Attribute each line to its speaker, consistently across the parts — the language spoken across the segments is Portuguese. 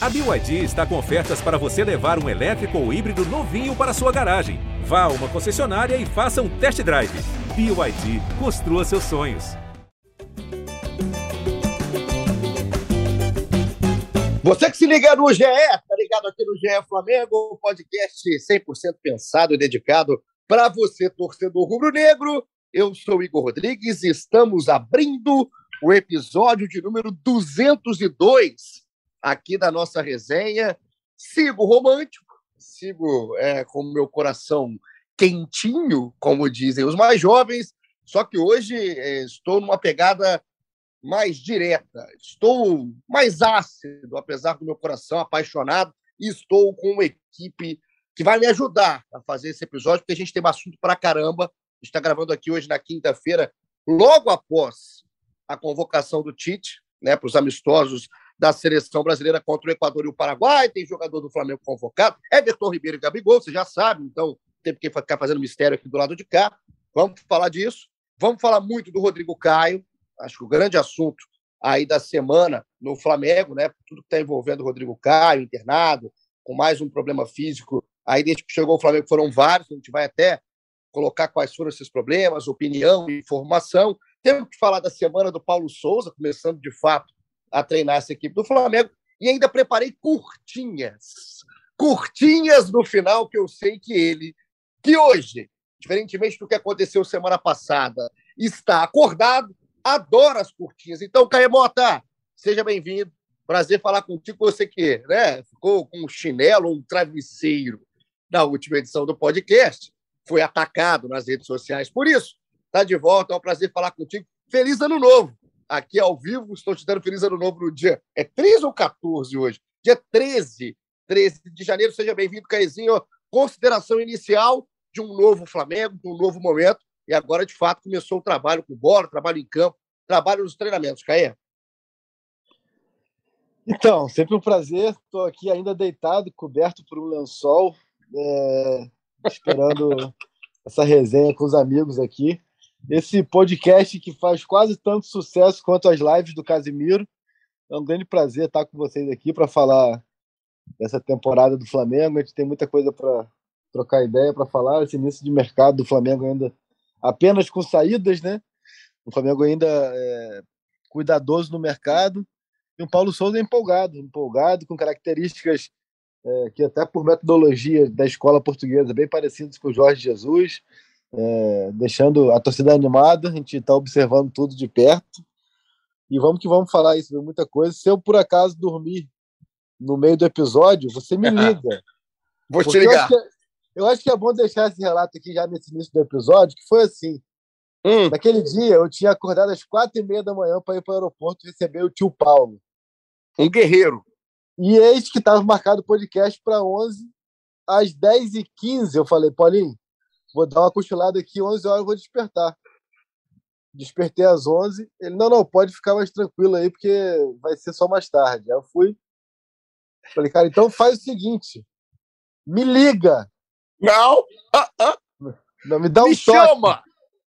Speaker 1: A BYD está com ofertas para você levar um elétrico ou híbrido novinho para sua garagem. Vá a uma concessionária e faça um test drive. BYD, construa seus sonhos.
Speaker 2: Você que se liga no GE, tá ligado aqui no GE Flamengo, podcast 100% pensado e dedicado para você, torcedor rubro-negro. Eu sou Igor Rodrigues e estamos abrindo o episódio de número 202 aqui da nossa resenha. Sigo romântico, sigo é, com o meu coração quentinho, como dizem os mais jovens, só que hoje é, estou numa pegada mais direta, estou mais ácido, apesar do meu coração apaixonado, e estou com uma equipe que vai me ajudar a fazer esse episódio, porque a gente tem assunto para caramba. Está gravando aqui hoje na quinta-feira, logo após a convocação do Tite, né, para os amistosos da seleção brasileira contra o Equador e o Paraguai, tem jogador do Flamengo convocado, Everton Ribeiro e Gabigol, você já sabe, então tem que ficar fazendo mistério aqui do lado de cá. Vamos falar disso. Vamos falar muito do Rodrigo Caio, acho que o grande assunto aí da semana no Flamengo, né? Tudo que está envolvendo o Rodrigo Caio, internado, com mais um problema físico. Aí, desde que chegou o Flamengo, foram vários. A gente vai até colocar quais foram esses problemas, opinião, informação. Temos que falar da semana do Paulo Souza, começando de fato a treinar essa equipe do Flamengo. E ainda preparei curtinhas. Curtinhas no final, que eu sei que ele, que hoje, diferentemente do que aconteceu semana passada, está acordado, adora as curtinhas. Então, Caemota, seja bem-vindo. Prazer falar contigo. Você que né, ficou com um chinelo, um travesseiro na última edição do podcast, foi atacado nas redes sociais. Por isso, está de volta. É um prazer falar contigo. Feliz Ano Novo! Aqui ao vivo. Estou te dando feliz ano novo no dia. É 13 ou 14 hoje? Dia 13, 13 de janeiro. Seja bem-vindo, Caizinho. Consideração inicial de um novo Flamengo, de um novo momento. E agora, de fato, começou o trabalho com bola, trabalho em campo, trabalho nos treinamentos. Caê.
Speaker 3: Então, sempre um prazer. Estou aqui ainda deitado, coberto por um lençol, é, esperando essa resenha com os amigos aqui esse podcast que faz quase tanto sucesso quanto as lives do Casimiro. É um grande prazer estar com vocês aqui para falar dessa temporada do Flamengo. A gente tem muita coisa para trocar ideia, para falar. Esse início de mercado do Flamengo ainda apenas com saídas, né? O Flamengo ainda é cuidadoso no mercado. E o Paulo Souza é empolgado, empolgado, com características é, que até por metodologia da escola portuguesa bem parecidas com o Jorge Jesus é, deixando a torcida animada, a gente está observando tudo de perto. E vamos que vamos falar isso, muita coisa. Se eu por acaso dormir no meio do episódio, você me liga.
Speaker 2: Vou te ligar.
Speaker 3: Eu acho, é, eu acho, que é, bom deixar esse relato aqui já nesse início do episódio, que foi assim. Hum. Naquele dia, eu tinha acordado às quatro e meia da manhã para ir para o aeroporto receber o tio Paulo.
Speaker 2: Um guerreiro.
Speaker 3: E eis que estava marcado o podcast para 11. Às 10h15, eu falei, Paulinho, vou dar uma cochilada aqui, 11 horas eu vou despertar. Despertei às 11. Ele, não, não, pode ficar mais tranquilo aí, porque vai ser só mais tarde. Aí eu fui. Falei, cara, então faz o seguinte: me liga.
Speaker 2: Não! Ah, ah.
Speaker 3: Não, me dá um
Speaker 2: me
Speaker 3: toque.
Speaker 2: chama!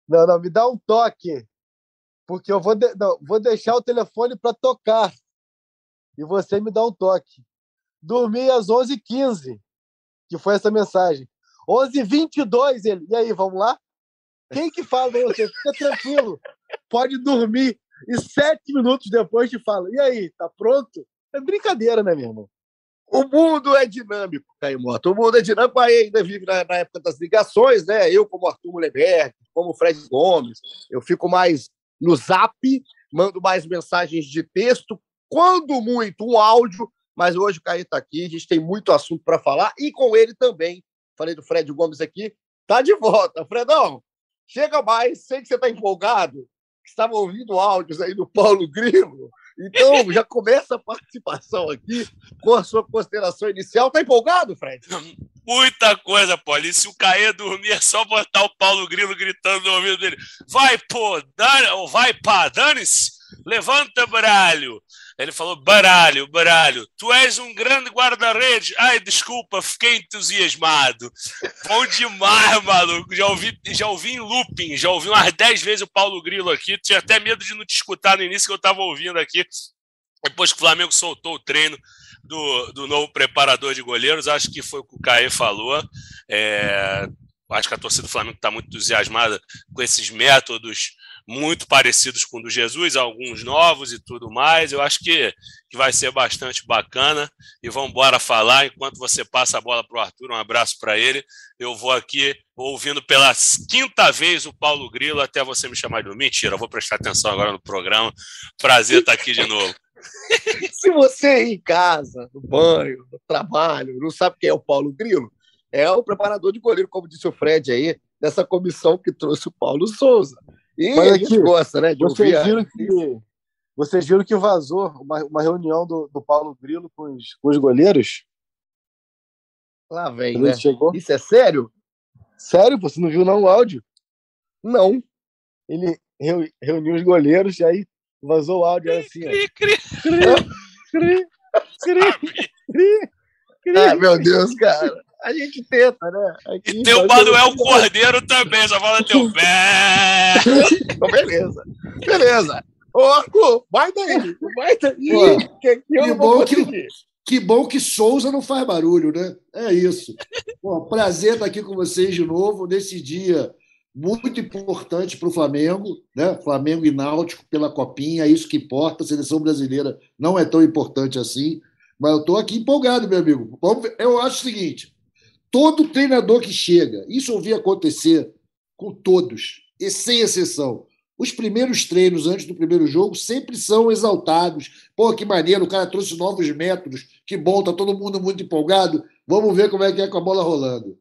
Speaker 3: Não, não, me dá um toque. Porque eu vou, de... não, vou deixar o telefone para tocar. E você me dá um toque. Dormi às 11h15, que foi essa mensagem. 11h22, ele. E aí, vamos lá? Quem que fala você? Fica tranquilo. Pode dormir. E sete minutos depois te fala. E aí, tá pronto? É brincadeira, né, meu irmão?
Speaker 2: O mundo é dinâmico, Caimoto. O mundo é dinâmico, aí ainda vive na, na, época das ligações, né? Eu, como Arthur Mullenberg, como Fred Gomes, eu fico mais no zap, mando mais mensagens de texto, quando muito, um áudio, mas hoje o Caio está aqui, a gente tem muito assunto para falar, e com ele também falei do Fred Gomes aqui, tá de volta. Fredão, chega mais, sei que você está empolgado, estava ouvindo áudios aí do Paulo Grilo, então já começa a participação aqui com a sua consideração inicial. Tá empolgado, Fred?
Speaker 4: Muita coisa, Paulo. Se o Caê dormir, é só botar o Paulo Grilo gritando no ouvido dele: vai, pô, dane, vai, pá, dane-se, levanta, baralho. Ele falou: baralho, baralho, tu és um grande guarda-redes. Ai, desculpa, fiquei entusiasmado. Bom demais, maluco. Já ouvi, já ouvi em looping, já ouvi umas 10 vezes o Paulo Grilo aqui. Tinha até medo de não te escutar no início que eu estava ouvindo aqui. Depois que o Flamengo soltou o treino, do, do novo preparador de goleiros, acho que foi o que o Caê falou. É, acho que a torcida do Flamengo está muito entusiasmada com esses métodos muito parecidos com o do Jesus, alguns novos e tudo mais. Eu acho que, que vai ser bastante bacana. E vamos embora falar. Enquanto você passa a bola para o Arthur, um abraço para ele. Eu vou aqui ouvindo pela quinta vez o Paulo Grilo até você me chamar de novo. Mentira, eu vou prestar atenção agora no programa. Prazer estar aqui de novo.
Speaker 2: Se você em casa, no banho, no trabalho, não sabe quem é o Paulo Grilo, é o preparador de goleiro, como disse o Fred aí, dessa comissão que trouxe o Paulo Souza. E Mas a gente aqui, gosta, né? De
Speaker 3: vocês, ouvir viram que, vocês viram que vazou uma, uma reunião do, do Paulo Grilo com os, com os goleiros?
Speaker 2: Lá vem, né? Chegou. Isso é sério?
Speaker 3: Sério, você não viu não o áudio?
Speaker 2: Não.
Speaker 3: Ele reuniu os goleiros e aí vazou o áudio era assim. Cri, cri, cri,
Speaker 2: cri, cri, Ah, meu Deus, cara a gente tenta, né?
Speaker 4: Aqui, e tem o Manuel Cordeiro também, só fala teu pé.
Speaker 2: então, beleza. Beleza. Ô, Arthur, vai daí. Vai daí. Pô,
Speaker 5: que, que, que bom que, que bom que Souza não faz barulho, né? É isso. Pô, prazer estar aqui com vocês de novo nesse dia muito importante para o Flamengo, né? Flamengo e Náutico pela Copinha, é isso que importa. A seleção brasileira não é tão importante assim, mas eu estou aqui empolgado, meu amigo. Eu acho o seguinte: Todo treinador que chega, isso eu vi acontecer com todos, e sem exceção. Os primeiros treinos antes do primeiro jogo sempre são exaltados. Pô, que maneiro, o cara trouxe novos métodos, que bom, tá todo mundo muito empolgado. Vamos ver como é que é com a bola rolando.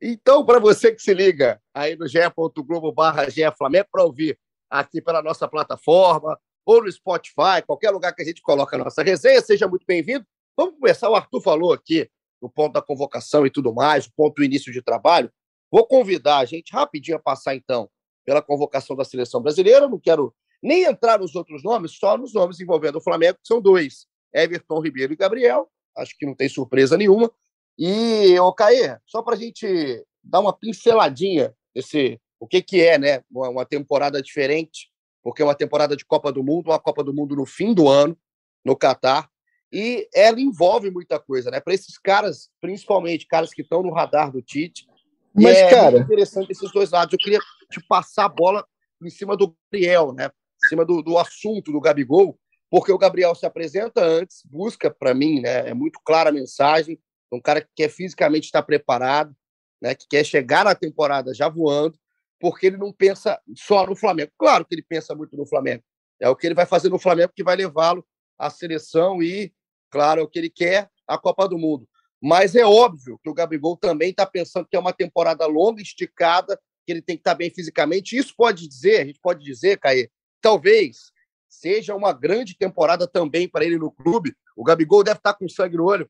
Speaker 2: Então, para você que se liga aí no ge.globo barra Flamengo para ouvir aqui pela nossa plataforma ou no Spotify, qualquer lugar que a gente coloca a nossa resenha, seja muito bem-vindo. Vamos começar, o Arthur falou aqui no ponto da convocação e tudo mais, o ponto do início de trabalho. Vou convidar a gente rapidinho a passar, então, pela convocação da seleção brasileira. Não quero nem entrar nos outros nomes, só nos nomes envolvendo o Flamengo, que são dois: Everton Ribeiro e Gabriel. Acho que não tem surpresa nenhuma. E, ô Caê, só para a gente dar uma pinceladinha desse, o que, que é né, uma temporada diferente, porque é uma temporada de Copa do Mundo, uma Copa do Mundo no fim do ano, no Catar. E ela envolve muita coisa, né? Para esses caras, principalmente caras que estão no radar do Tite. Mas, é cara, interessante esses dois lados. Eu queria te passar a bola em cima do Gabriel, né? Em cima do, do assunto do Gabigol, porque o Gabriel se apresenta antes, busca para mim, né? É muito clara a mensagem. Um cara que quer fisicamente estar preparado, né? Que quer chegar na temporada já voando, porque ele não pensa só no Flamengo. Claro que ele pensa muito no Flamengo. É o que ele vai fazer no Flamengo que vai levá-lo à seleção e Claro, é o que ele quer, a Copa do Mundo. Mas é óbvio que o Gabigol também está pensando que é uma temporada longa, esticada, que ele tem que estar tá bem fisicamente. Isso pode dizer, a gente pode dizer, Caê, talvez seja uma grande temporada também para ele no clube. O Gabigol deve estar tá com sangue no olho.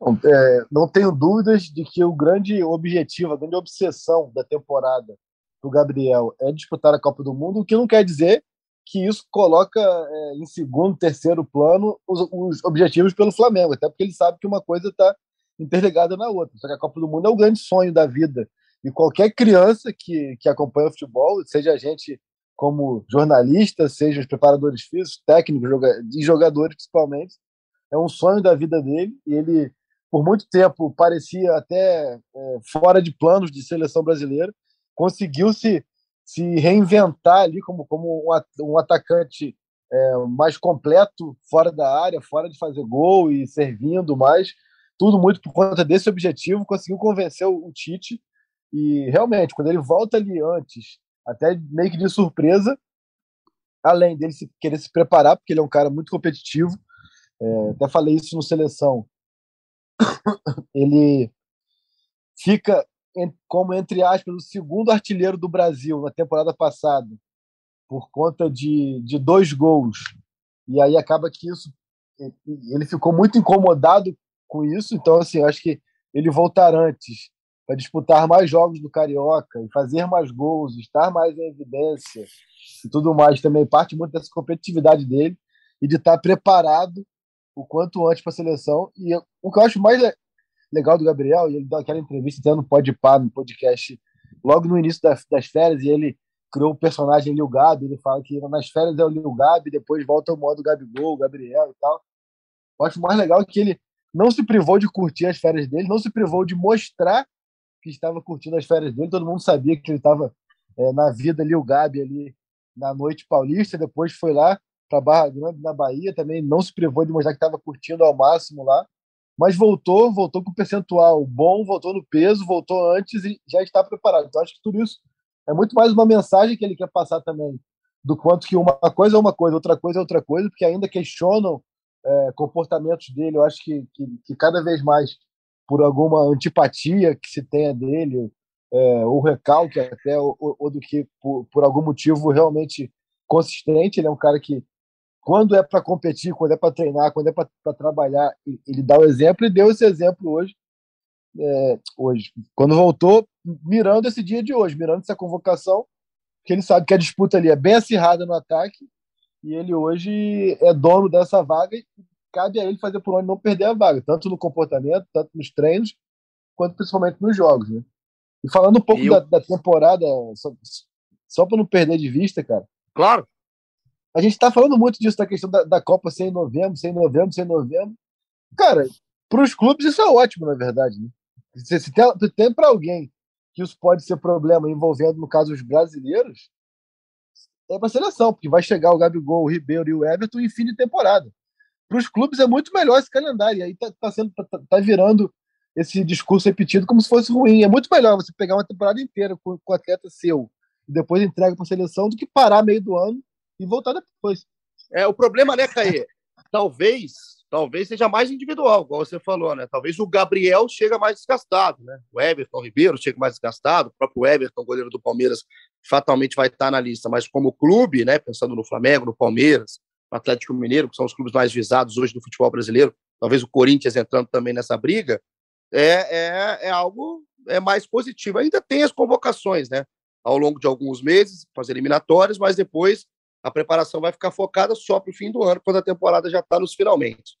Speaker 3: Não, é, não tenho dúvidas de que o grande objetivo, a grande obsessão da temporada do Gabriel é disputar a Copa do Mundo, o que não quer dizer que isso coloca é, em segundo, terceiro plano os, os, objetivos pelo Flamengo, até porque ele sabe que uma coisa está interligada na outra. Só que a Copa do Mundo é o grande sonho da vida. E qualquer criança que, que acompanha o futebol, seja a gente como jornalista, seja os preparadores físicos, técnicos joga e jogadores principalmente, é um sonho da vida dele. E ele, por muito tempo, parecia até é, fora de planos de seleção brasileira, conseguiu se se reinventar ali como, como um, atacante é, mais completo fora da área, fora de fazer gol e servindo mais. Tudo muito por conta desse objetivo, conseguiu convencer o, o Tite. E realmente, quando ele volta ali antes, até meio que de surpresa, além dele se, querer se preparar, porque ele é um cara muito competitivo, é, até falei isso no seleção. ele fica como, entre aspas, o segundo artilheiro do Brasil na temporada passada, por conta de, de dois gols. E aí acaba que isso. Ele ficou muito incomodado com isso, então, assim, acho que ele voltar antes para disputar mais jogos do Carioca e fazer mais gols, estar mais em evidência e tudo mais também parte muito dessa competitividade dele e de estar preparado o quanto antes para a seleção. E o que eu acho mais legal do Gabriel, e ele deu aquela entrevista até no Pode Par, no podcast, logo no início das, das férias, e ele criou o personagem Lil Gabi, ele fala que nas férias é o Lil Gabi, depois volta o modo Gabigol, Gabriel e tal. Eu acho mais legal que ele não se privou de curtir as férias dele, não se privou de mostrar que estava curtindo as férias dele, todo mundo sabia que ele estava é, na vida Lil Gabi ali na noite paulista, depois foi lá para Barra Grande, na Bahia, também não se privou de mostrar que estava curtindo ao máximo lá, mas voltou, voltou com percentual bom, voltou no peso, voltou antes e já está preparado. Então acho que tudo isso é muito mais uma mensagem que ele quer passar também, do quanto que uma coisa é uma coisa, outra coisa é outra coisa, porque ainda questionam é, comportamentos dele. Eu acho que, que, que, cada vez mais, por alguma antipatia que se tenha dele, é, ou recalque até, ou, ou do que por, por algum motivo realmente consistente, ele é um cara que quando é para competir, quando é para treinar, quando é para trabalhar, ele dá o exemplo e deu esse exemplo hoje. É, hoje, quando voltou, mirando esse dia de hoje, mirando essa convocação, que ele sabe que a disputa ali é bem acirrada no ataque e ele hoje é dono dessa vaga e cabe a ele fazer por onde não perder a vaga, tanto no comportamento, tanto nos treinos, quanto principalmente nos jogos. Né? E falando um pouco eu... da, da, temporada, só, só para não perder de vista, cara.
Speaker 2: Claro.
Speaker 3: A gente está falando muito disso, da questão da, da Copa ser em novembro, ser em novembro, ser em novembro. Cara, para os clubes isso é ótimo, na verdade. Né? Se, se tem, tem para alguém que isso pode ser problema envolvendo, no caso, os brasileiros, é para seleção, porque vai chegar o Gabigol, o Ribeiro e o Everton em fim de temporada. Para os clubes é muito melhor esse calendário. E aí tá, tá sendo, tá, tá, virando esse discurso repetido como se fosse ruim. É muito melhor você pegar uma temporada inteira com, com o atleta seu e depois entrega para a seleção do que parar meio do ano e voltar depois.
Speaker 2: É, o problema, né, Caê? Talvez, talvez seja mais individual, igual você falou, né? Talvez o Gabriel chega mais desgastado, né? O Everton Ribeiro chega mais desgastado, o próprio Everton, goleiro do Palmeiras, fatalmente vai estar na lista, mas como clube, né, pensando no Flamengo, no Palmeiras, no Atlético Mineiro, que são os clubes mais visados hoje do futebol brasileiro, talvez o Corinthians entrando também nessa briga, é, é, é algo é mais positivo. Ainda tem as convocações, né? Ao longo de alguns meses, fazer eliminatórias, mas depois a preparação vai ficar focada só para o fim do ano, quando a temporada já está nos finalmente.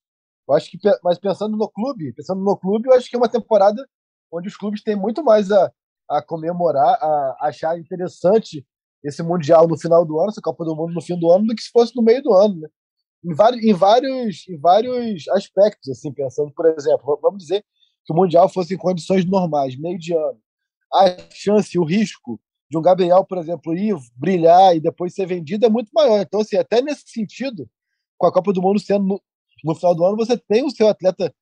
Speaker 3: Eu acho que, mas pensando no clube, pensando no clube, eu acho que é uma temporada onde os clubes têm muito mais a, a comemorar, a achar interessante esse mundial no final do ano, essa Copa do Mundo no fim do ano, do que se fosse no meio do ano, né? Em vários, em vários, em vários aspectos, assim, pensando, por exemplo, vamos dizer que o mundial fosse em condições normais, meio de ano, a chance, o risco de um Gabriel, por exemplo, ir brilhar e depois ser vendido é muito maior. Então, assim, até nesse sentido, com a Copa do Mundo sendo no, no final do ano, você tem o seu atleta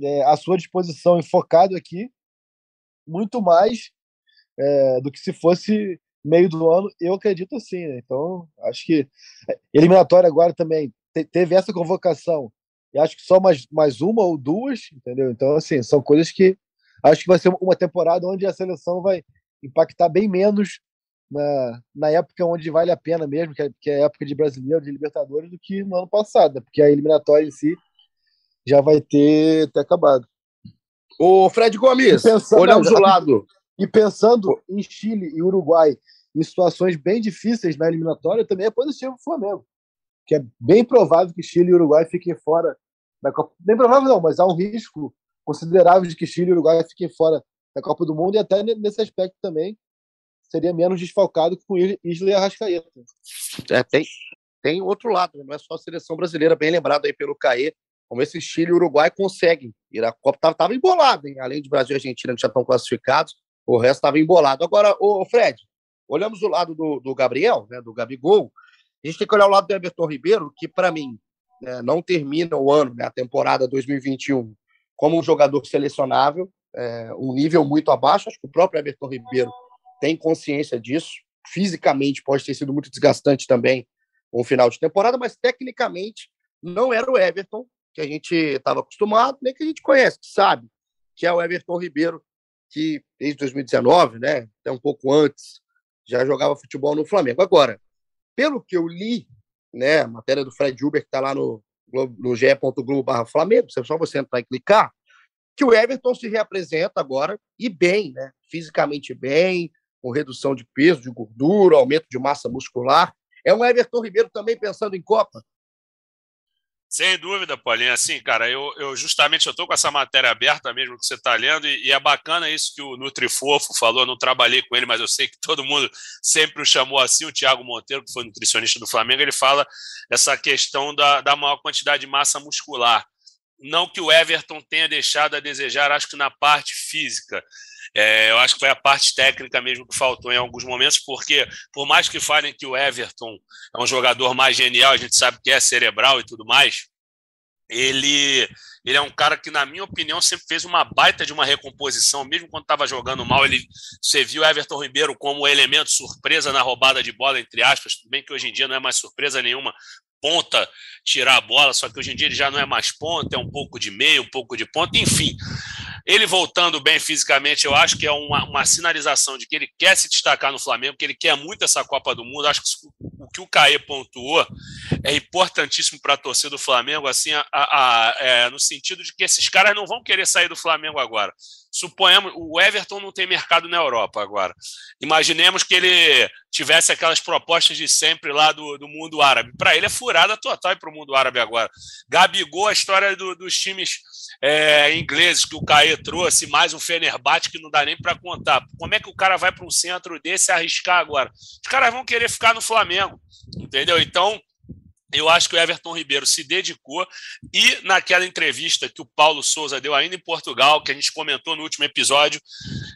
Speaker 3: é, à sua disposição e focado aqui muito mais é, do que se fosse meio do ano, eu acredito assim. Né? Então, acho que é, eliminatória agora também teve essa convocação. E acho que só mais, mais uma ou duas, entendeu? Então, assim, são coisas que acho que vai ser uma temporada onde a seleção vai impactar bem menos na, na época onde vale a pena mesmo, que é, que é a época de brasileiro, de Libertadores, do que no ano passado, né? porque a eliminatória em si já vai ter, ter acabado.
Speaker 2: O Fred Gomes, pensando, olhamos o lado.
Speaker 3: E pensando em Chile e Uruguai em situações bem difíceis na eliminatória, também é positivo para o Flamengo. Que é bem provável que Chile e Uruguai fiquem fora da Copa. Bem provável não, mas há um risco considerável de que Chile e Uruguai fiquem fora da Copa do Mundo e até nesse aspecto também seria menos desfalcado com Isla e Arrascaeta.
Speaker 2: É, tem, tem outro lado, né? não é só a seleção brasileira, bem lembrado aí pelo Caê, como esse Chile e Uruguai conseguem ir à Copa. Tava, tava embolado, hein? além de Brasil e Argentina que já estão classificados, o resto estava embolado. Agora, o Fred, olhamos o lado do, do Gabriel, né, do Gabigol, a gente tem que olhar o lado do Everton Ribeiro, que para mim né, não termina o ano, né, a temporada 2021, como um jogador selecionável é, um nível muito abaixo. Acho que o próprio Everton Ribeiro tem consciência disso. Fisicamente pode ter sido muito desgastante também um final de temporada, mas tecnicamente não era o Everton que a gente estava acostumado, nem que a gente conhece, que sabe que é o Everton Ribeiro que desde 2019, né, até um pouco antes, já jogava futebol no Flamengo. Agora, pelo que eu li, né, a matéria do Fred Uber que está lá no, no ge.globo/flamengo, é só você entrar e clicar, que o Everton se reapresenta agora e bem, né? Fisicamente bem, com redução de peso, de gordura, aumento de massa muscular. É um Everton Ribeiro também pensando em Copa?
Speaker 4: Sem dúvida, Paulinho. Assim, cara, eu, eu justamente eu com essa matéria aberta mesmo que você está lendo, e, e, é bacana isso que o Nutrifofo falou. Eu não trabalhei com ele, mas eu sei que todo mundo sempre o chamou assim. O Thiago Monteiro, que foi nutricionista do Flamengo, ele fala essa questão da, da maior quantidade de massa muscular. Não que o Everton tenha deixado a desejar, acho que na parte física. É, eu acho que foi a parte técnica mesmo que faltou em alguns momentos, porque por mais que falem que o Everton é um jogador mais genial, a gente sabe que é cerebral e tudo mais, ele, ele é um cara que, na minha opinião, sempre fez uma baita de uma recomposição, mesmo quando estava jogando mal. Ele, você viu Everton Ribeiro como elemento surpresa na roubada de bola, entre aspas, bem que hoje em dia não é mais surpresa nenhuma, ponta tirar a bola, só que hoje em dia ele já não é mais ponta, é um pouco de meio, um pouco de ponta, enfim. Ele voltando bem fisicamente, eu acho que é uma, uma sinalização de que ele quer se destacar no Flamengo, que ele quer muito essa Copa do Mundo. Acho que o que o Caê pontuou é importantíssimo para a torcida do Flamengo, assim, a, a, é, no sentido de que esses caras não vão querer sair do Flamengo agora. Suponhamos, o Everton não tem mercado na Europa agora. Imaginemos que ele tivesse aquelas propostas de sempre lá do, do mundo árabe. Para ele é furada total para o mundo árabe agora. Gabigol, a história do, dos times é, ingleses que o Caê trouxe, mais um Fenerbahçe que não dá nem para contar. Como é que o cara vai para um centro desse arriscar agora? Os caras vão querer ficar no Flamengo, entendeu? Então, eu acho que o Everton Ribeiro se dedicou e naquela entrevista que o Paulo Souza deu ainda em Portugal, que a gente comentou no último episódio,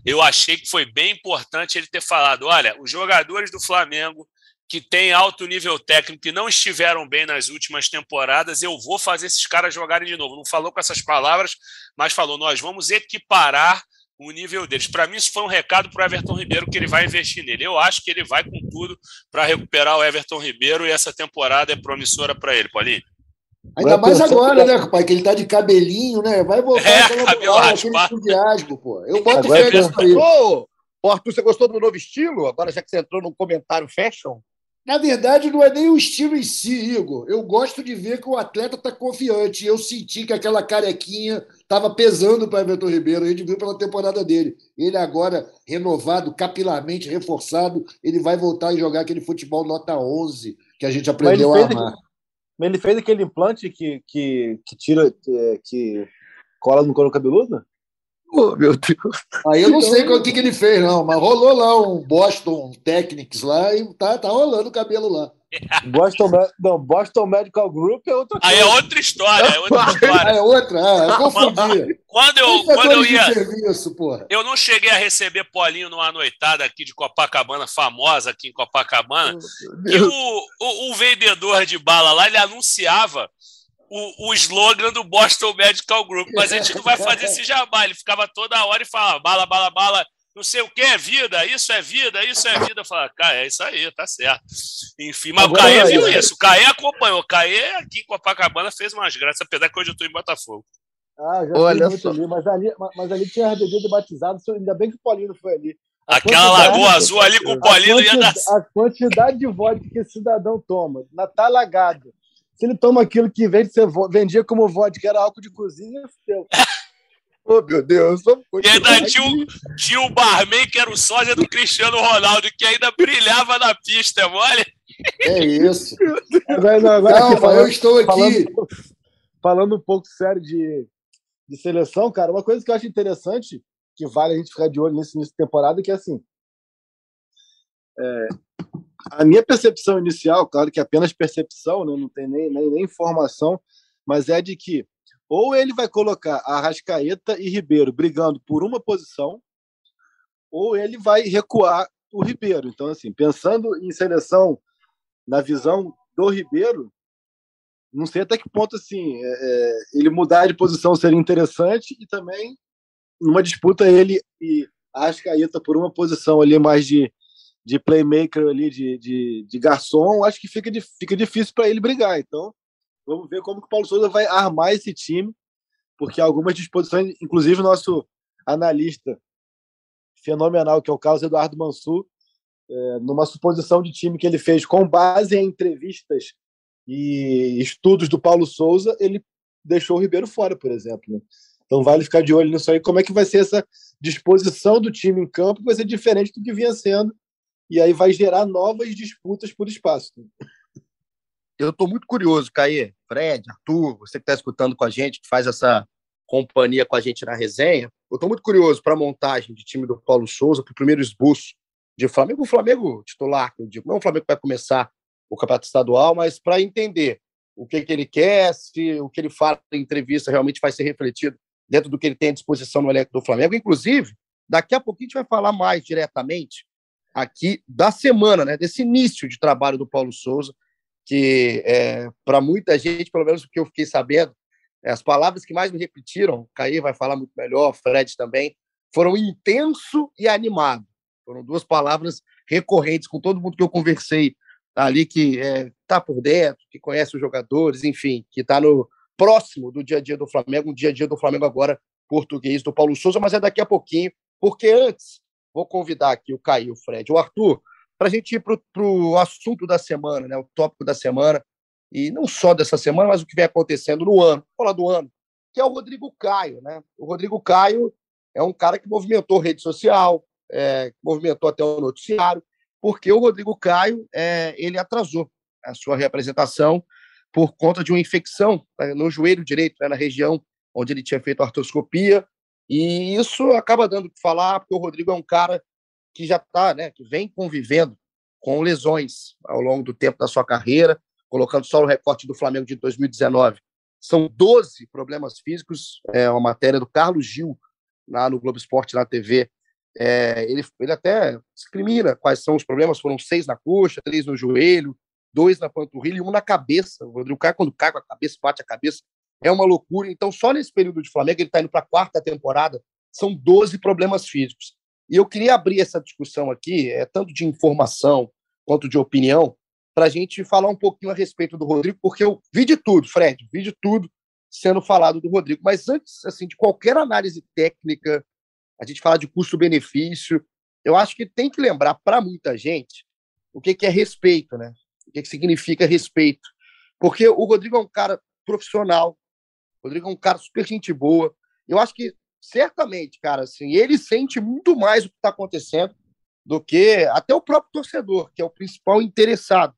Speaker 4: eu achei que foi bem importante ele ter falado: olha, os jogadores do Flamengo que têm alto nível técnico e não estiveram bem nas últimas temporadas, eu vou fazer esses caras jogarem de novo. Não falou com essas palavras, mas falou: nós vamos equiparar o nível deles. Para mim, isso foi um recado para o Everton Ribeiro que ele vai investir nele. Eu acho que ele vai com tudo para recuperar o Everton Ribeiro e essa temporada é promissora para ele, Paulinho.
Speaker 5: Ainda mais agora, né, pai? Que ele tá de cabelinho, né? Vai voltar
Speaker 4: é, cabelo bola,
Speaker 5: aquele pô. Eu boto agora fé nisso
Speaker 2: aí. Ô, Arthur, você gostou do novo estilo? Agora, já que você entrou no comentário fashion?
Speaker 5: Na verdade, não é nem o estilo em si, Igor. Eu gosto de ver que o atleta está confiante. Eu senti que aquela carequinha estava pesando para Everton Ribeiro. A gente viu pela temporada dele. Ele agora, renovado, capilarmente reforçado, ele vai voltar e jogar aquele futebol nota 11 que a gente aprendeu a amar.
Speaker 3: Mas ele fez aquele implante que, que, que tira, é, que cola no couro cabeludo?
Speaker 5: Oh, meu Deus. Aí eu não sei o que, que ele fez, não, mas rolou lá um Boston Technics lá e tá, tá rolando o cabelo lá.
Speaker 3: Boston, não, Boston Medical Group é outra
Speaker 4: coisa. Aí é outra história, é outra história.
Speaker 5: é outra, ah, eu confundi.
Speaker 4: Quando eu, quando eu ia. Serviço, eu não cheguei a receber Paulinho numa noitada aqui de Copacabana, famosa aqui em Copacabana, e o, o, o vendedor de bala lá, ele anunciava o, o slogan do Boston Medical Group, mas a gente não vai fazer esse jabá. Ele ficava toda hora e falava bala, bala, bala, não sei o que é vida, isso é vida, isso é vida. Eu falava, cara, é isso aí, tá certo. Enfim, mas Agora, o Caê viu isso, o Caê acompanhou. O Caê aqui em Copacabana fez umas graças, apesar que hoje eu estou em Botafogo.
Speaker 3: Ah, já Olha só. Ali, mas, ali, mas ali tinha RBD batizado, ainda bem que o Paulinho foi ali.
Speaker 4: A Aquela lagoa azul ali com o Paulinho ia dar.
Speaker 3: A quantidade de vodka que esse cidadão toma, na tá lagado. Se ele toma aquilo que vende, você vendia como vodka, era álcool de cozinha, fudeu.
Speaker 2: Oh, meu Deus.
Speaker 4: E ainda tinha o, tinha o barman que era o sósia do Cristiano Ronaldo, que ainda brilhava na pista, é mole?
Speaker 5: É isso.
Speaker 3: Agora, agora, não, falando, eu estou aqui. Falando, falando, um pouco sério de, de seleção, cara, uma coisa que eu acho interessante, que vale a gente ficar de olho nesse início de temporada, que é assim. É, a minha percepção inicial, claro que é apenas percepção, né, não tem nem, nem, nem informação, mas é de que ou ele vai colocar Arrascaeta e Ribeiro brigando por uma posição, ou ele vai recuar o Ribeiro. Então, assim, pensando em seleção na visão do Ribeiro, não sei até que ponto assim é, é ele mudar de posição seria interessante e também numa disputa ele e Arrascaeta por uma posição ali mais de de playmaker ali, de, de, de garçom, acho que fica, fica difícil para ele brigar. Então, vamos ver como que o Paulo Souza vai armar esse time, porque algumas disposições, inclusive o nosso analista fenomenal, que é o Carlos Eduardo Mansur, é, numa suposição de time que ele fez com base em entrevistas e estudos do Paulo Souza, ele deixou o Ribeiro fora, por exemplo. Né? Então vale ficar de olho nisso aí, como é que vai ser essa disposição do time em campo, que vai ser diferente do que vinha sendo e aí vai gerar novas disputas por espaço.
Speaker 2: eu estou muito curioso, Caê, Fred, Arthur, você que está escutando com a gente, que faz essa companhia com a gente na resenha. Eu estou muito curioso para a montagem de time do Paulo Souza, para o primeiro esboço de Flamengo, o Flamengo titular, eu digo, não o Flamengo que vai começar o campeonato estadual, mas para entender o que, que ele quer, se o que ele fala em entrevista realmente vai ser refletido dentro do que ele tem à disposição no elenco do Flamengo. Inclusive, daqui a pouquinho a gente vai falar mais diretamente aqui da semana, né, desse início de trabalho do Paulo Souza, que é, para muita gente, pelo menos o que eu fiquei sabendo, é, as palavras que mais me repetiram, o Caí vai falar muito melhor, Fred também, foram intenso e animado. Foram duas palavras recorrentes com todo mundo que eu conversei ali, que está é, por dentro, que conhece os jogadores, enfim, que está no próximo do dia a dia do Flamengo, um dia a dia do Flamengo agora português do Paulo Souza, mas é daqui a pouquinho, porque antes vou convidar aqui o Caio, o Fred, o Arthur, para a gente ir para o assunto da semana, né, o tópico da semana, e não só dessa semana, mas o que vem acontecendo no ano, falar do ano, que é o Rodrigo Caio. Né? O Rodrigo Caio é um cara que movimentou rede social, é, movimentou até o noticiário, porque o Rodrigo Caio é, ele atrasou a sua reapresentação por conta de uma infecção né, no joelho direito, né, na região onde ele tinha feito artroscopia, e isso acaba dando o que falar, porque o Rodrigo é um cara que já está, né, que vem convivendo com lesões ao longo do tempo da sua carreira, colocando só o recorte do Flamengo de 2019. São 12 problemas físicos, é uma matéria do Carlos Gil, lá no Globo Esporte, na TV. É, ele, ele até discrimina quais são os problemas, foram seis na coxa, três no joelho, dois na panturrilha e um na cabeça. O Rodrigo Caio, quando cai com a cabeça, bate a cabeça, é uma loucura. Então, só nesse período de Flamengo, ele está indo para a quarta temporada, são 12 problemas físicos. E eu queria abrir essa discussão aqui, é, tanto de informação quanto de opinião, para a gente falar um pouquinho a respeito do Rodrigo, porque eu vi de tudo, Fred, vi de tudo sendo falado do Rodrigo. Mas antes assim, de qualquer análise técnica, a gente falar de custo-benefício, eu acho que tem que lembrar para muita gente o que, que é respeito, né? O que, que significa respeito. Porque o Rodrigo é um cara profissional, Rodrigo é um cara super gente boa. Eu acho que certamente, cara, assim, ele sente muito mais o que está acontecendo do que até o próprio torcedor, que é o principal interessado.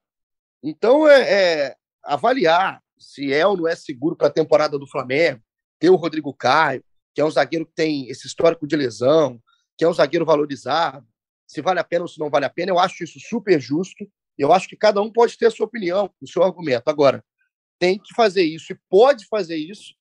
Speaker 2: Então, é, é avaliar se é ou não é seguro para a temporada do Flamengo, ter o Rodrigo Caio, que é um zagueiro que tem esse histórico de lesão, que é um zagueiro valorizado, se vale a pena ou se não vale a pena, eu acho isso super justo. Eu acho que cada um pode ter a sua opinião, o seu argumento. Agora, tem que fazer isso e pode fazer isso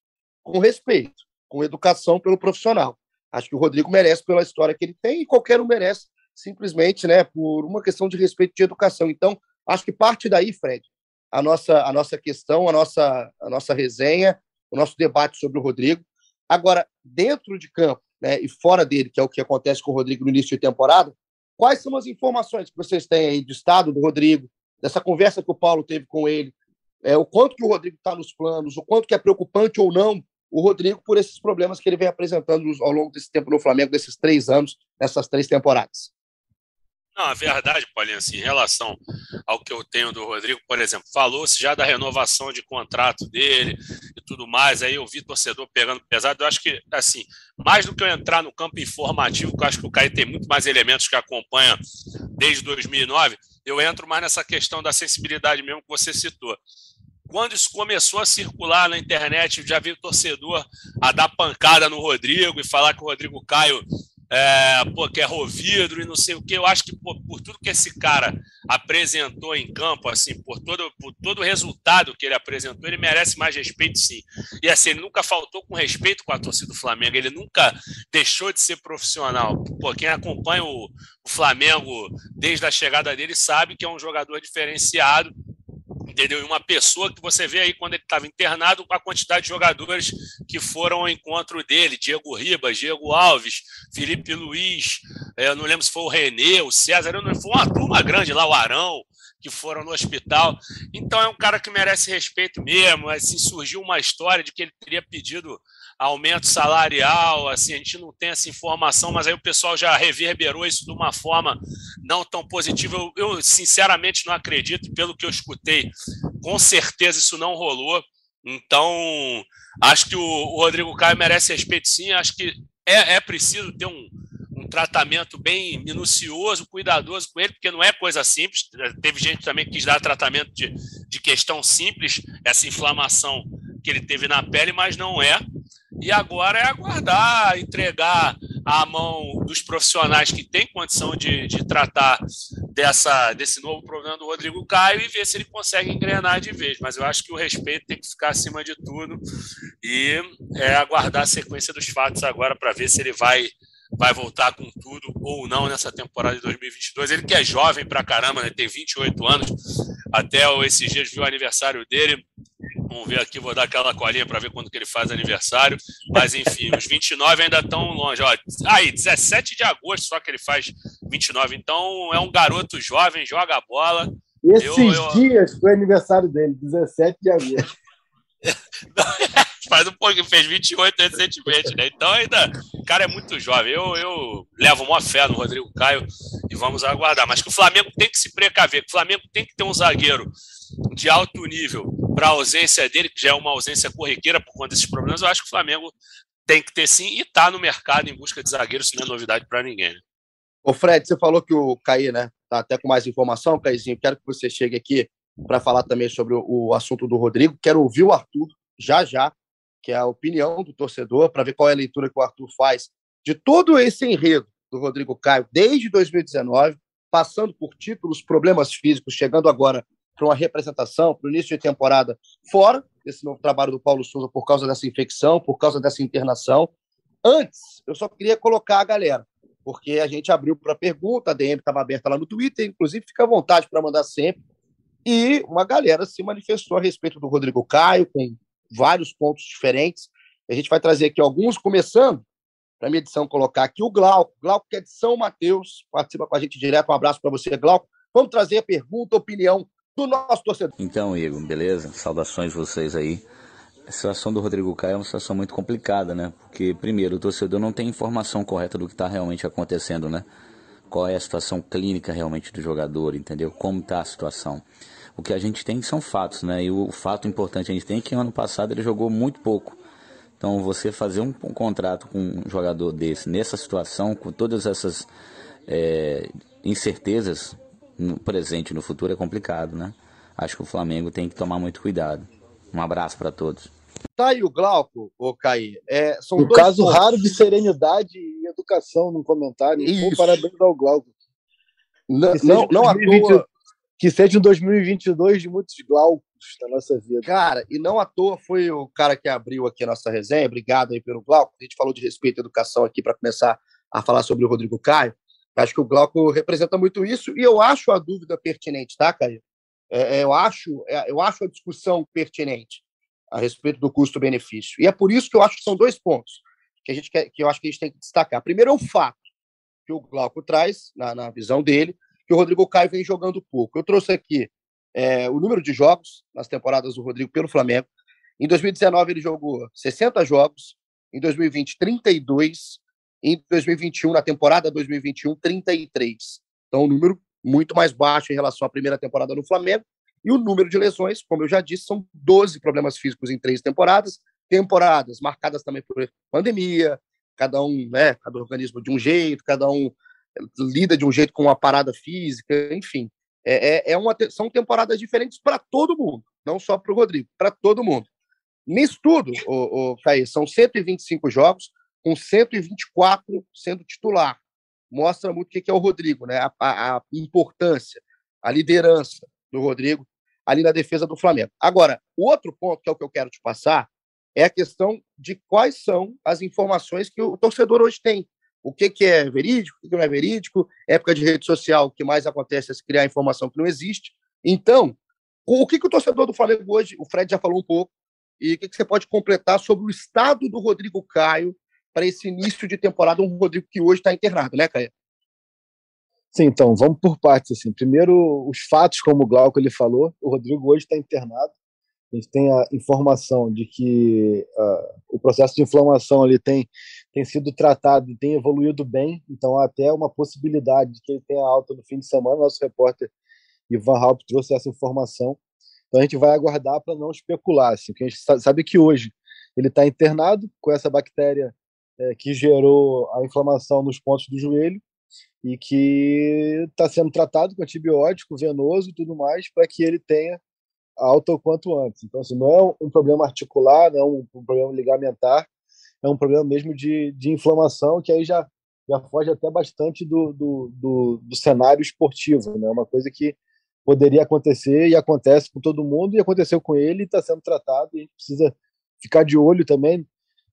Speaker 2: com respeito com educação pelo profissional. Acho que o Rodrigo merece pela história que ele tem e qualquer um merece simplesmente, né, por uma questão de respeito de educação. Então, acho que parte daí, Fred, a nossa a nossa questão, a nossa a nossa resenha, o nosso debate sobre o Rodrigo. Agora, dentro de campo, né, e fora dele, que é o que acontece com o Rodrigo no início de temporada, quais são as informações que vocês têm aí do estado do Rodrigo, dessa conversa que o Paulo teve com ele, é, o quanto que o Rodrigo está nos planos, o quanto que é preocupante ou não o Rodrigo por esses problemas que ele vem apresentando ao longo desse tempo no Flamengo, desses três anos, nessas três temporadas.
Speaker 4: A verdade, Paulinho, assim, em relação ao que eu tenho do Rodrigo, por exemplo, falou-se já da renovação de contrato dele e tudo mais, aí eu vi torcedor pegando pesado, eu acho que, assim, mais do que eu entrar no campo informativo, que eu acho que o Caio tem muito mais elementos que acompanha desde 2009, eu entro mais nessa questão da sensibilidade mesmo que você citou quando isso começou a circular na internet, já vi torcedor a dar pancada no Rodrigo e falar que o Rodrigo Caio é, pô, que é rovidro e não sei o que. Eu acho que pô, por tudo que esse cara apresentou em campo, assim, por todo, por todo o resultado que ele apresentou, ele merece mais respeito, sim. E assim, ele nunca faltou com respeito com a torcida do Flamengo, ele nunca deixou de ser profissional. Pô, quem acompanha o, o Flamengo desde a chegada dele sabe que é um jogador diferenciado entendeu? E uma pessoa que você vê aí quando ele estava internado, com a quantidade de jogadores que foram ao encontro dele, Diego Ribas, Diego Alves, Felipe Luiz, é, eu não lembro se foi o Renê, o César, não, foi uma turma grande lá, o Arão, que foram no hospital. Então é um cara que merece respeito mesmo. Assim, surgiu uma história de que ele teria pedido aumento salarial, assim, a gente não tem essa informação, mas aí o pessoal já reverberou isso de uma forma não tão positiva. Eu, eu sinceramente não acredito, pelo que eu escutei, com certeza isso não rolou. Então, acho que o, o Rodrigo Caio merece respeito sim, acho que é, é preciso ter um, um tratamento bem minucioso, cuidadoso com ele, porque não é coisa simples. Teve gente também que quis dar tratamento de, de questão simples, essa inflamação que ele teve na pele, mas não é. E agora é aguardar, entregar à mão dos profissionais que têm condição de, de tratar dessa, desse novo problema do Rodrigo Caio e ver se ele consegue engrenar de vez. Mas eu acho que o respeito tem que ficar acima de tudo e é aguardar a sequência dos fatos agora para ver se ele vai vai voltar com tudo ou não nessa temporada de 2022. Ele que é jovem pra caramba, né? tem 28 anos, até esses dias viu o aniversário dele. Vamos ver aqui, vou dar aquela colinha para ver quando que ele faz aniversário. Mas enfim, os 29 ainda estão longe. Ó, aí, 17 de agosto só que ele faz 29. Então é um garoto jovem, joga a bola.
Speaker 3: Esses eu, eu... dias foi aniversário dele, 17 de agosto.
Speaker 4: faz um pouquinho, fez 28 recentemente, né? Então ainda, o cara é muito jovem. Eu, eu levo uma fé no Rodrigo Caio e vamos aguardar. Mas que o Flamengo tem que se precaver, que o Flamengo tem que ter um zagueiro de alto nível para a ausência dele, que já é uma ausência corriqueira por conta desses problemas. Eu acho que o Flamengo tem que ter sim e está no mercado em busca de zagueiro, isso não é novidade para ninguém. Né?
Speaker 2: Ô Fred, você falou que o Caí, né? Tá até com mais informação, Caízinho. Quero que você chegue aqui para falar também sobre o assunto do Rodrigo. Quero ouvir o Arthur já já que é a opinião do torcedor, para ver qual é a leitura que o Arthur faz de todo esse enredo do Rodrigo Caio desde 2019, passando por títulos, problemas físicos, chegando agora para uma representação, para o início de temporada fora desse novo trabalho do Paulo Souza por causa dessa infecção, por causa dessa internação. Antes, eu só queria colocar a galera, porque a gente abriu para pergunta, a DM estava aberta lá no Twitter, inclusive fica à vontade para mandar sempre. E uma galera se manifestou a respeito do Rodrigo Caio, com vários pontos diferentes. A gente vai trazer aqui alguns, começando, para a minha edição, colocar aqui o Glauco. Glauco, que é de São Mateus, participa com a gente direto. Um abraço para você, Glauco. Vamos trazer a pergunta, opinião do nosso torcedor.
Speaker 6: Então, Igor, beleza? Saudações vocês aí. A situação do Rodrigo Caio é uma situação muito complicada, né? Porque, primeiro, o torcedor não tem informação correta do que está realmente acontecendo, né? Qual é a situação clínica realmente do jogador, entendeu? Como está a situação. O que a gente tem são fatos, né? E o fato importante a gente tem é que ano passado ele jogou muito pouco. Então você fazer um, um contrato com um jogador desse, nessa situação, com todas essas é, incertezas no presente e no futuro é complicado, né? Acho que o Flamengo tem que tomar muito cuidado. Um abraço para todos.
Speaker 2: Tá aí o Glauco, o Caí. É,
Speaker 3: são um caso pontos. raro de serenidade e educação no comentário. Isso. parabéns ao Glauco.
Speaker 2: Não, não, não à toa
Speaker 3: que seja um 2022 de muitos glaucos na nossa vida.
Speaker 2: Cara, e não à toa foi o cara que abriu aqui a nossa resenha. Obrigado aí pelo Glauco. A gente falou de respeito à educação aqui para começar a falar sobre o Rodrigo Caio. Acho que o Glauco representa muito isso e eu acho a dúvida pertinente, tá, Caio? É, é eu, acho, é, eu acho a discussão pertinente a respeito do custo-benefício. E é por isso que eu acho que são dois pontos que, a gente quer, que eu acho que a gente tem que destacar. Primeiro é o fato que o Glauco traz, na, na visão dele, que o Rodrigo Caio vem jogando pouco. Eu trouxe aqui é, o número de jogos nas temporadas do Rodrigo pelo Flamengo. Em 2019, ele jogou 60 jogos, em 2020, 32, em 2021, na temporada 2021, 33. Então, um número muito mais baixo em relação à primeira temporada no Flamengo. E o número de lesões, como eu já disse, são 12 problemas físicos em três temporadas, temporadas marcadas também por pandemia, cada um, né, cada organismo de um jeito, cada um lida de um jeito com uma parada física, enfim. É, é, é uma, são temporadas diferentes para todo mundo, não só para o Rodrigo, para todo mundo. Nisso tudo, o, o Caí, são 125 jogos, com 124 sendo titular. Mostra muito o que é o Rodrigo, né? a, a, a importância, a liderança do Rodrigo ali na defesa do Flamengo. Agora, o outro ponto, que é o que eu quero te passar, é a questão de quais são as informações que o torcedor hoje tem o que, que é verídico, o que, não é verídico. Época de rede social, o que mais acontece é se criar informação que não existe. Então, o que, que o torcedor do Flamengo hoje, o Fred já falou um pouco, e o que, que você pode completar sobre o estado do Rodrigo Caio para esse início de temporada, um Rodrigo que hoje está internado, né, Caio?
Speaker 3: Sim, então, vamos por partes. Assim. Primeiro, os fatos, como o Glauco ele falou, o Rodrigo hoje está internado. A gente tem a informação de que uh, o processo de inflamação ali tem tem sido tratado e tem evoluído bem, então há até uma possibilidade de que ele tenha alta no fim de semana. Nosso repórter Ivan Halp trouxe essa informação. Então a gente vai aguardar para não especular. Assim, porque a gente sabe que hoje ele está internado com essa bactéria é, que gerou a inflamação nos pontos do joelho e que está sendo tratado com antibiótico venoso e tudo mais para que ele tenha alta o quanto antes. Então, assim, não é um problema articular, não é um, um problema ligamentar, é um problema mesmo de, de inflamação que aí já, já foge até bastante do, do, do, do cenário esportivo, né? Uma coisa que poderia acontecer e acontece com todo mundo e aconteceu com ele e está sendo tratado e a gente precisa ficar de olho também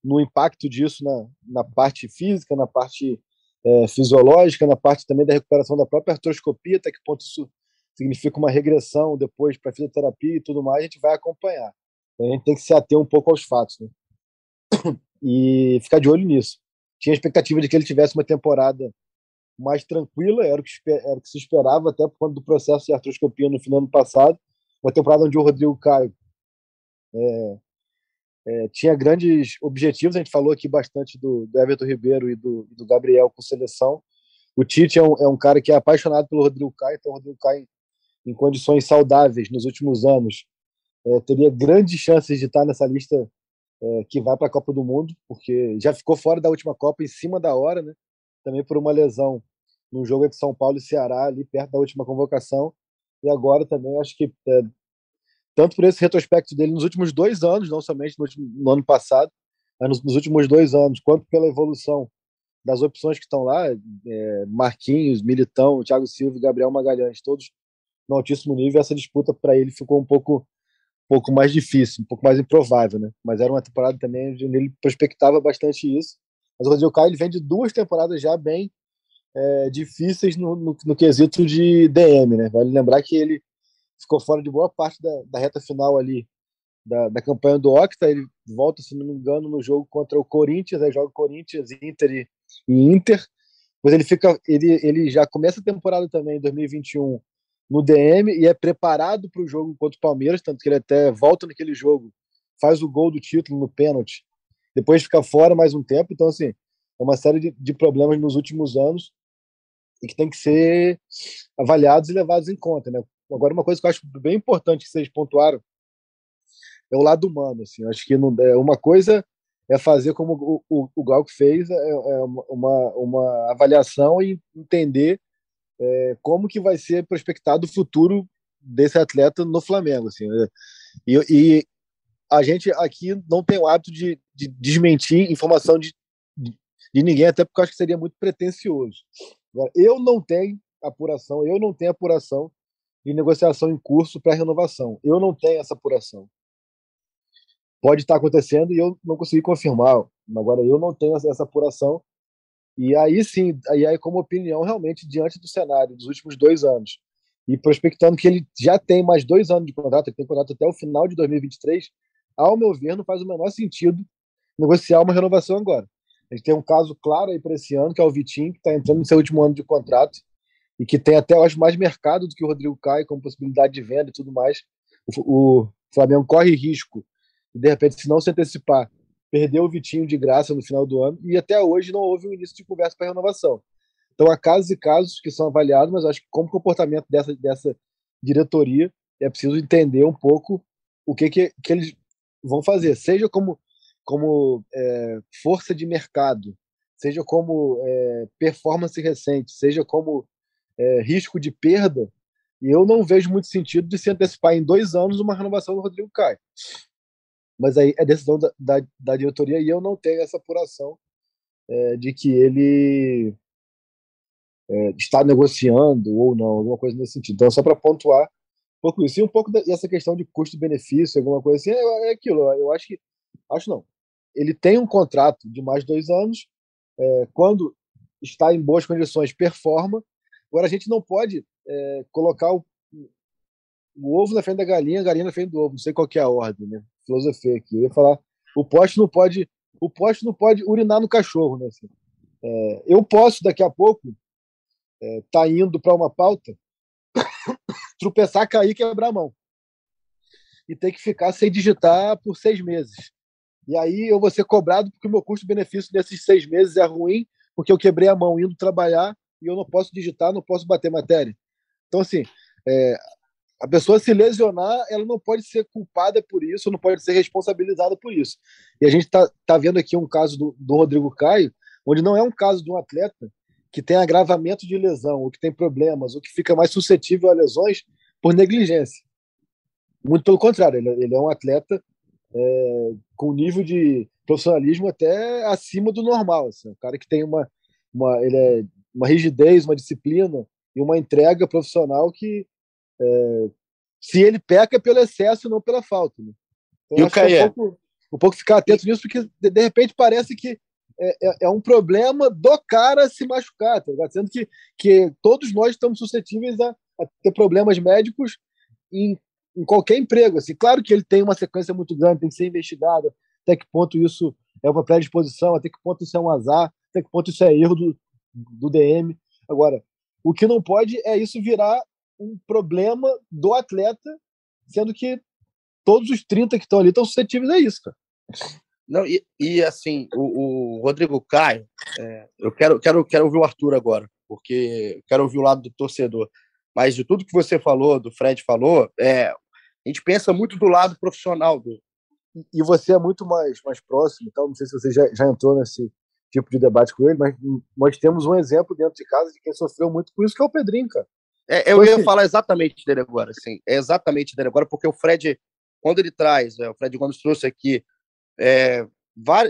Speaker 3: no impacto disso na, na parte física, na parte é, fisiológica, na parte também da recuperação da própria artroscopia, até que ponto isso significa uma regressão depois para fisioterapia e tudo mais, a gente vai acompanhar. Então, a gente tem que se ater um pouco aos fatos né? e ficar de olho nisso. Tinha a expectativa de que ele tivesse uma temporada mais tranquila, era o que, era o que se esperava até por conta do processo de artroscopia no final do ano passado, uma temporada onde o Rodrigo Caio é, é, tinha grandes objetivos, a gente falou aqui bastante do, do Everton Ribeiro e do, do, Gabriel com seleção. O Tite é um, é um, cara que é apaixonado pelo Rodrigo Caio, então o Rodrigo Caio, em condições saudáveis nos últimos anos, é, teria grandes chances de estar nessa lista é, que vai para a Copa do Mundo, porque já ficou fora da última Copa em cima da hora, né? também por uma lesão no jogo entre São Paulo e Ceará, ali perto da última convocação. E agora também acho que é, tanto por esse retrospecto dele nos últimos dois anos, não somente no, último, no ano passado, mas nos, nos, últimos dois anos, quanto pela evolução das opções que estão lá, é, Marquinhos, Militão, Thiago Silva Gabriel Magalhães, todos no altíssimo nível, essa disputa para ele ficou um pouco, um pouco mais difícil, um pouco mais improvável, né? Mas era uma temporada também onde ele prospectava bastante isso. Mas o Rodrigo Caio ele vem de duas temporadas já bem é, difíceis no, no, no quesito de DM, né? Vale lembrar que ele ficou fora de boa parte da, da reta final ali da, da campanha do Octa. Ele volta, se não me engano, no jogo contra o Corinthians, aí joga Corinthians, Inter e, e Inter. Depois ele fica, ele, ele já começa a temporada também em 2021 no DM e é preparado para o jogo contra o Palmeiras, tanto que ele até volta naquele jogo, faz o gol do título no pênalti, depois fica fora mais um tempo. Então, assim, é uma série de, de problemas nos últimos anos e que tem que ser avaliados e levados em conta, né? Agora, uma coisa que eu acho bem importante que vocês pontuaram é o lado humano. Assim. Acho que não, é, uma coisa é fazer como o, o, o Glauco fez, é, é uma, uma avaliação e entender é, como que vai ser prospectado o futuro desse atleta no Flamengo. Assim. Né? E, e a gente aqui não tem o hábito de, de desmentir informação de, de, de, ninguém, até porque eu acho que seria muito pretencioso. Agora, eu não tenho apuração, eu não tenho apuração de negociação em curso para renovação. Eu não tenho essa apuração. Pode estar acontecendo e eu não consegui confirmar. Agora eu não tenho essa apuração. E aí sim, aí, aí como opinião realmente diante do cenário dos últimos dois anos e prospectando que ele já tem mais dois anos de contrato, ele tem contrato até o final de 2023, ao meu ver, não faz o menor sentido negociar uma renovação agora. A gente tem um caso claro aí para esse ano, que é o Vitinho, que está entrando no seu último ano de contrato e que tem até, eu acho, mais mercado do que o Rodrigo Caio, como possibilidade de venda e tudo mais. O, o Flamengo corre risco de, de repente, se não se antecipar, perder o Vitinho de graça no final do ano, e até hoje não houve um início de conversa para renovação. Então, há casos e casos que são avaliados, mas acho que como comportamento dessa, dessa diretoria, é preciso entender um pouco o que, que, que eles vão fazer, seja como, como é, força de mercado, seja como é, performance recente, seja como é, risco de perda, e eu não vejo muito sentido de se antecipar em dois anos uma renovação do Rodrigo Caio. Mas aí é decisão da, da, da diretoria e eu não tenho essa apuração é, de que ele é, está negociando ou não, alguma coisa nesse sentido. Então, só para pontuar um pouco isso. E um pouco dessa questão de custo-benefício, alguma coisa assim, é, é, aquilo. Eu acho que. Acho não. Ele tem um contrato de mais dois anos. É, quando está em boas condições, performa. Agora, a gente não pode é, colocar o, o, ovo na frente da galinha, a galinha na frente do ovo. Não sei qual é a ordem, né? Filosofia aqui. Eu ia falar, o poste não pode, o poste não pode urinar no cachorro, né? Assim, é, eu posso, daqui a pouco, é, tá indo para uma pauta, tropeçar, cair, quebrar a mão. E ter que ficar sem digitar por seis meses. E aí eu vou ser cobrado porque o meu custo-benefício desses seis meses é ruim, porque eu quebrei a mão indo trabalhar e eu não posso digitar, não posso bater matéria. Então, assim, é, a pessoa se lesionar, ela não pode ser culpada por isso, não pode ser responsabilizada por isso. E a gente está tá vendo aqui um caso do, do Rodrigo Caio, onde não é um caso de um atleta que tem agravamento de lesão, ou que tem problemas, ou que fica mais suscetível a lesões por negligência. Muito pelo contrário, ele, ele é um atleta é, com nível de profissionalismo até acima do normal. Assim, um cara que tem uma, uma, ele é uma rigidez, uma disciplina e uma entrega profissional que é, se ele peca é pelo excesso, não pela falta. Né?
Speaker 2: Então, e o Caio?
Speaker 3: É um pouco, um pouco ficar atento nisso, porque de, de repente parece que é, é, é, um problema do cara se machucar, tá ligado? Sendo que, que todos nós estamos suscetíveis a, a ter problemas médicos em, em, qualquer emprego. Assim. Claro que ele tem uma sequência muito grande, tem que ser investigado, até que ponto isso é uma predisposição, até que ponto isso é um azar, até que ponto isso é erro do, do DM. Agora, o que não pode é isso virar um problema do atleta, sendo que todos os 30 que estão ali estão suscetíveis a isso, cara.
Speaker 2: Não, e, e assim, o, o, Rodrigo Caio, é, eu quero, quero, quero ouvir o Arthur agora, porque quero ouvir o lado do torcedor. Mas de tudo que você falou, do Fred falou, é, a gente pensa muito do lado profissional do.
Speaker 3: E você é muito mais, mais próximo, então não sei se você já, já entrou nesse tipo de debate com ele, mas nós temos um exemplo dentro de casa de quem sofreu muito com isso, que é o Pedrinho, cara.
Speaker 2: É, eu ia assim falar exatamente dele agora, assim, é exatamente dele agora, porque o Fred, quando ele traz, é, o Fred Gomes trouxe aqui é,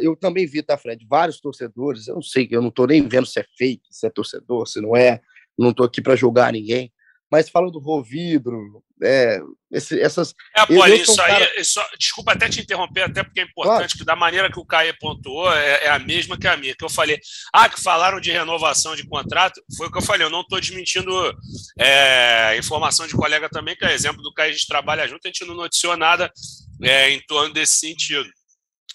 Speaker 2: eu também vi, tá, Fred? Vários torcedores, eu não sei, eu não estou nem vendo se é fake, se é torcedor, se não é, não estou aqui para julgar ninguém, mas falando do Rovidro, é, esse, essas.
Speaker 4: É, pô, isso aí, cara... só, desculpa até te interromper, até porque é importante claro. que da maneira que o Caio pontuou é, é, a mesma que a minha, que eu falei, ah, que falaram de renovação de contrato, foi o que eu falei, eu não estou desmentindo é, informação de colega também, que é exemplo do Caio, a gente trabalha junto, a gente não noticiou nada é, em torno desse sentido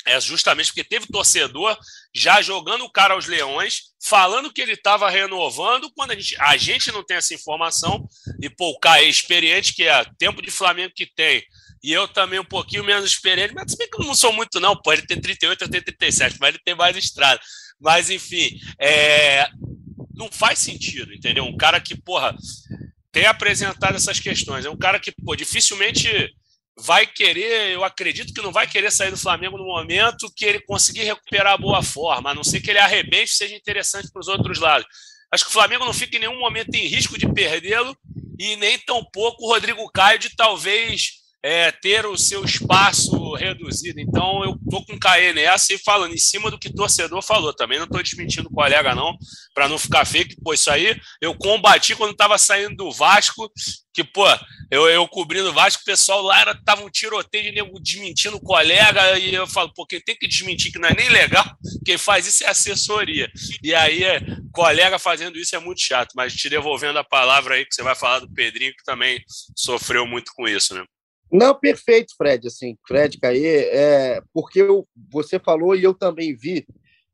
Speaker 4: é justamente porque teve torcedor já jogando o cara aos leões, falando que ele estava renovando, quando a gente, a gente não tem essa informação, e pô, o cara é experiente, que é tempo de Flamengo que tem, e eu também um pouquinho menos experiente, mas se bem que eu não sou muito não, pô, ele tem 38, eu tenho 37, mas ele tem mais estrada. Mas, enfim, é... não faz sentido, entendeu? Um cara que, porra, tem apresentado essas questões, é um cara que, pô, dificilmente vai querer, eu acredito que não vai querer sair do Flamengo no momento que ele conseguir recuperar a boa forma, a não ser que ele arrebente seja interessante para os outros lados. Acho que o Flamengo não fica em nenhum momento em risco de perdê-lo e nem tampouco o Rodrigo Caio de talvez é, ter o seu espaço reduzido. Então eu tô com Caê nessa e falando em cima do que o torcedor falou. Também não estou desmentindo o colega, não, para não ficar fake. Pô, isso aí eu combati quando estava saindo do Vasco, que, pô, eu, eu cobrindo o Vasco, o pessoal lá era, tava um tiroteio de nego desmentindo o colega, e eu falo, pô, quem tem que desmentir que não é nem legal, quem faz isso é assessoria. E aí, colega fazendo isso é muito chato, mas te devolvendo a palavra aí, que você vai falar do Pedrinho, que também sofreu muito com isso, né?
Speaker 2: Não, perfeito, Fred. Assim, Fred, Caê, é, porque eu, você falou e eu também vi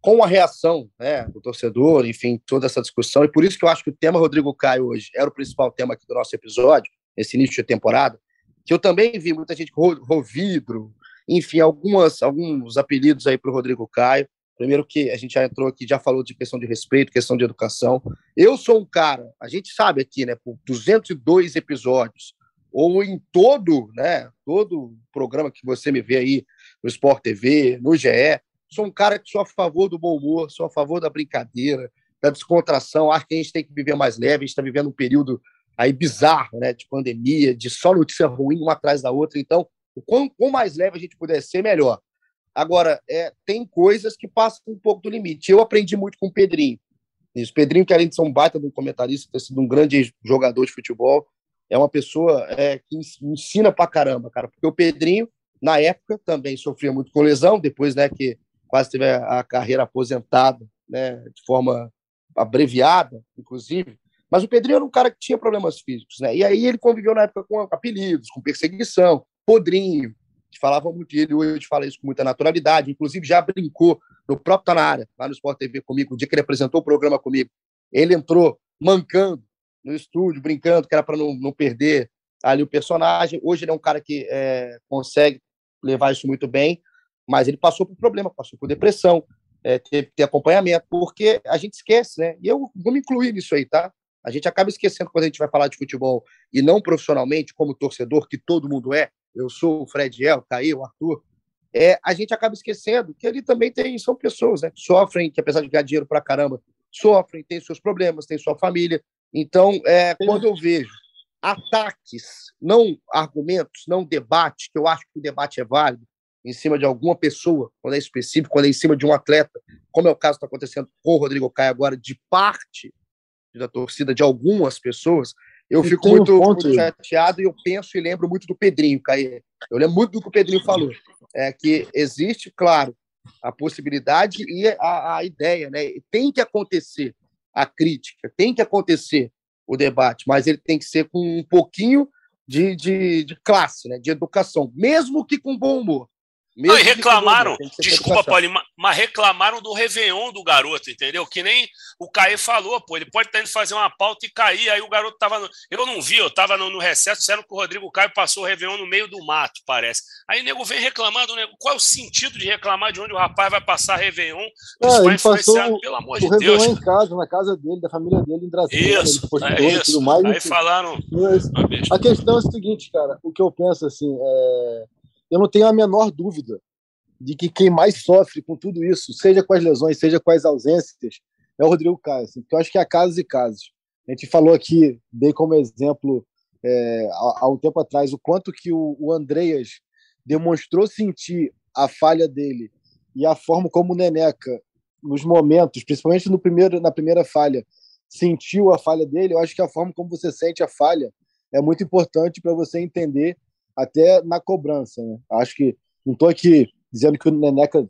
Speaker 2: com a reação né, do torcedor, enfim, toda essa discussão, e por isso que eu acho que o tema Rodrigo Caio hoje era o principal tema aqui do nosso episódio, nesse início de temporada, que eu também vi muita gente com Rovidro, enfim, algumas, alguns apelidos aí para o Rodrigo Caio. Primeiro que a gente já entrou aqui, já falou de questão de respeito, questão de educação. Eu sou um cara, a gente sabe aqui, né, por 202 episódios, ou em todo, né, todo programa que você me vê aí no Sport TV, no GE, sou um cara que sou a favor do bom humor, sou a favor da brincadeira, da descontração. Acho que a gente tem que viver mais leve. A gente está vivendo um período aí bizarro, né, de pandemia, de só notícia ruim uma atrás da outra. Então, o quão, mais leve a gente puder ser, melhor. Agora, é, tem coisas que passam um pouco do limite. Eu aprendi muito com o Pedrinho. Isso. Pedrinho, que além de ser um baita de um comentarista, ter sido um grande jogador de futebol, é uma pessoa é, que ensina pra caramba, cara. Porque o Pedrinho, na época, também sofria muito com lesão, depois, né, que quase teve a carreira aposentada, né, de forma abreviada, inclusive. Mas o Pedrinho era um cara que tinha problemas físicos, né? E aí ele conviveu na época com apelidos, com perseguição, podrinho, que falava muito ele hoje fala isso com muita naturalidade, inclusive já brincou no próprio Tá na área, lá no Sport TV comigo, o dia que ele apresentou o programa comigo. Ele entrou mancando no estúdio, brincando, que era para não, não perder ali o personagem. Hoje ele é um cara que é, consegue levar isso muito bem, mas ele passou por problema, passou por depressão, é, teve que ter acompanhamento, porque a gente esquece, né? E eu vou me incluir nisso aí, tá? A gente acaba esquecendo quando a gente vai falar de futebol e não profissionalmente, como torcedor, que todo mundo é. Eu sou o Fred El, o Caio, o Arthur. É, a gente acaba esquecendo que ali também tem são pessoas né, sofrem, que apesar de ganhar dinheiro pra caramba, sofrem, têm seus problemas, têm sua família. Então, é, quando eu vejo ataques, não argumentos, não debate, que eu acho que o debate é válido, em cima de alguma pessoa, quando é específico, quando é em cima de um atleta, como é o caso que está acontecendo com o Rodrigo Caio agora, de parte da torcida, de algumas pessoas, eu e fico muito, um muito chateado e eu penso e lembro muito do Pedrinho, Caio. Eu lembro muito do que o Pedrinho falou. É que existe, claro, a possibilidade e a, a ideia, né? Tem que acontecer a crítica, tem que acontecer o debate, mas ele tem que ser com um pouquinho de, de, de classe, né? de educação, mesmo que com bom humor.
Speaker 4: Não, e reclamaram, desculpa, Paulinho, mas reclamaram do Réveillon do garoto, entendeu? Que nem o Caê falou, pô, ele pode estar indo fazer uma pauta e cair, aí o garoto tava. No... Eu não vi, eu tava no, no recesso, disseram que o Rodrigo Caio passou o Réveillon no meio do mato, parece. Aí o nego vem reclamando, nego, qual é o sentido de reclamar de onde o rapaz vai passar Réveillon?
Speaker 3: É, ele passou pelo amor o de Réveillon Deus. em casa, na casa dele, da família dele, em Brasília.
Speaker 4: Isso, é isso. Tudo mais, aí falaram.
Speaker 3: A questão é a seguinte, cara, o que eu penso assim, é eu não tenho a menor dúvida de que quem mais sofre com tudo isso, seja com as lesões, seja com as ausências, é o Rodrigo Caio. Assim, porque eu acho que há casos e casos. A gente falou aqui, dei como exemplo é, há, há, um tempo atrás, o quanto que o, o Andreas demonstrou sentir a falha dele e a forma como o Neneca, nos momentos, principalmente no primeiro, na primeira falha, sentiu a falha dele. Eu acho que a forma como você sente a falha é muito importante para você entender até na cobrança. Né? Acho que não estou aqui dizendo que o Neneca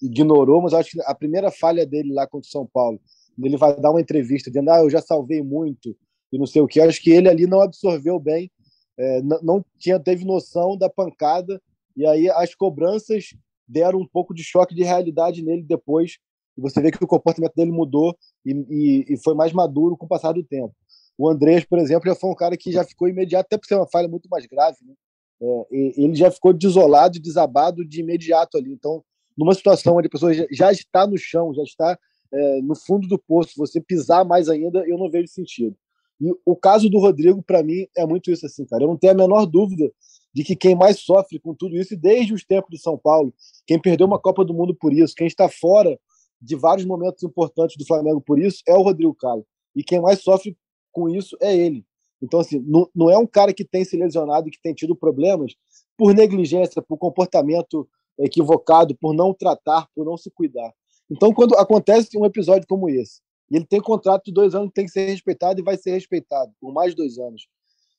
Speaker 3: ignorou, mas acho que a primeira falha dele lá contra o São Paulo, ele vai dar uma entrevista dizendo, ah, eu já salvei muito e não sei o que. Acho que ele ali não absorveu bem, é, não, tinha teve noção da pancada e aí as cobranças deram um pouco de choque de realidade nele depois. E você vê que o comportamento dele mudou e, e, e foi mais maduro com o passar do tempo. O Andrés, por exemplo, já foi um cara que já ficou imediato, até por ser uma falha muito mais grave, né? É, ele já ficou desolado, desabado de imediato ali. Então, numa situação onde a pessoa já está no chão, já está é, no fundo do poço, você pisar mais ainda, eu não vejo sentido. E o caso do Rodrigo, para mim, é muito isso assim, cara. Eu não tenho a menor dúvida de que quem mais sofre com tudo isso, desde os tempos de São Paulo, quem perdeu uma Copa do Mundo por isso, quem está fora de vários momentos importantes do Flamengo por isso, é o Rodrigo Caio. E quem mais sofre com isso é ele. Então, assim, não, não é um cara que tem se lesionado e que tem tido problemas por negligência, por comportamento equivocado, por não tratar, por não se cuidar. Então, quando acontece um episódio como esse, e ele tem contrato de dois anos tem que ser respeitado e vai ser respeitado por mais dois anos.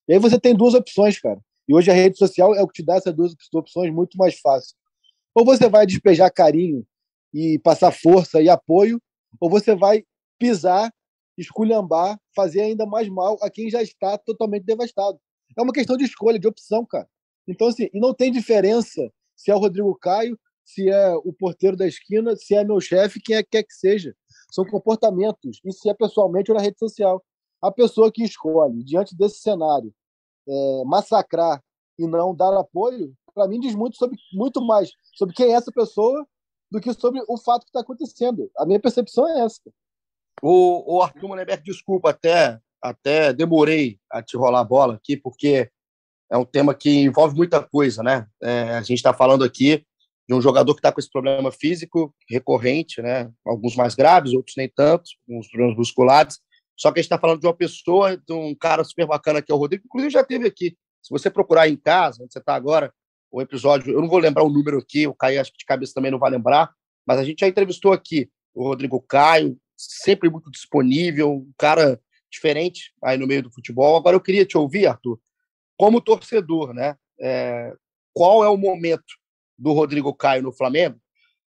Speaker 3: E aí você tem duas opções, cara. E hoje a rede social é o que te dá essas duas opções muito mais fácil. Ou você vai despejar carinho e passar força e apoio, ou você vai pisar esculhambar, fazer ainda mais mal a quem já está totalmente devastado. É uma questão de escolha, de opção, cara. Então, assim, e não tem diferença se é o Rodrigo Caio, se é o porteiro da esquina, se é meu chefe, quem é que quer que seja. São comportamentos, e se é pessoalmente ou na rede social. A pessoa que escolhe, diante desse cenário, é, massacrar e não dar apoio, para mim diz muito sobre muito mais sobre quem é essa pessoa do que sobre o fato que está acontecendo. A minha percepção é essa.
Speaker 2: O, o Arthur Monenberg, desculpa, até, até demorei a te rolar a bola aqui, porque é um tema que envolve muita coisa, né? É, a gente está falando aqui de um jogador que está com esse problema físico recorrente, né? Alguns mais graves, outros nem tanto, uns problemas musculares. Só que a gente está falando de uma pessoa, de um cara super bacana que é o Rodrigo, inclusive já teve aqui. Se você procurar em casa, onde você está agora, o episódio, eu não vou lembrar o número aqui, o Caio acho que de cabeça também não vai lembrar, mas a gente já entrevistou aqui o Rodrigo Caio, sempre muito disponível, um cara diferente aí no meio do futebol. Agora eu queria te ouvir, Arthur, como torcedor, né? É, qual é o momento do Rodrigo Caio no Flamengo?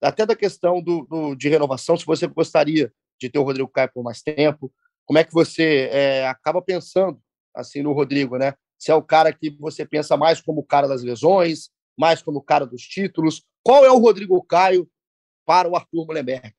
Speaker 2: Até da questão do, do, de renovação, se você gostaria de ter o Rodrigo Caio por mais tempo, como é que você é, acaba pensando assim no Rodrigo, né? Se é o cara que você pensa mais como o cara das lesões, mais como o cara dos títulos. Qual é o Rodrigo Caio para o Arthur Mullenberg?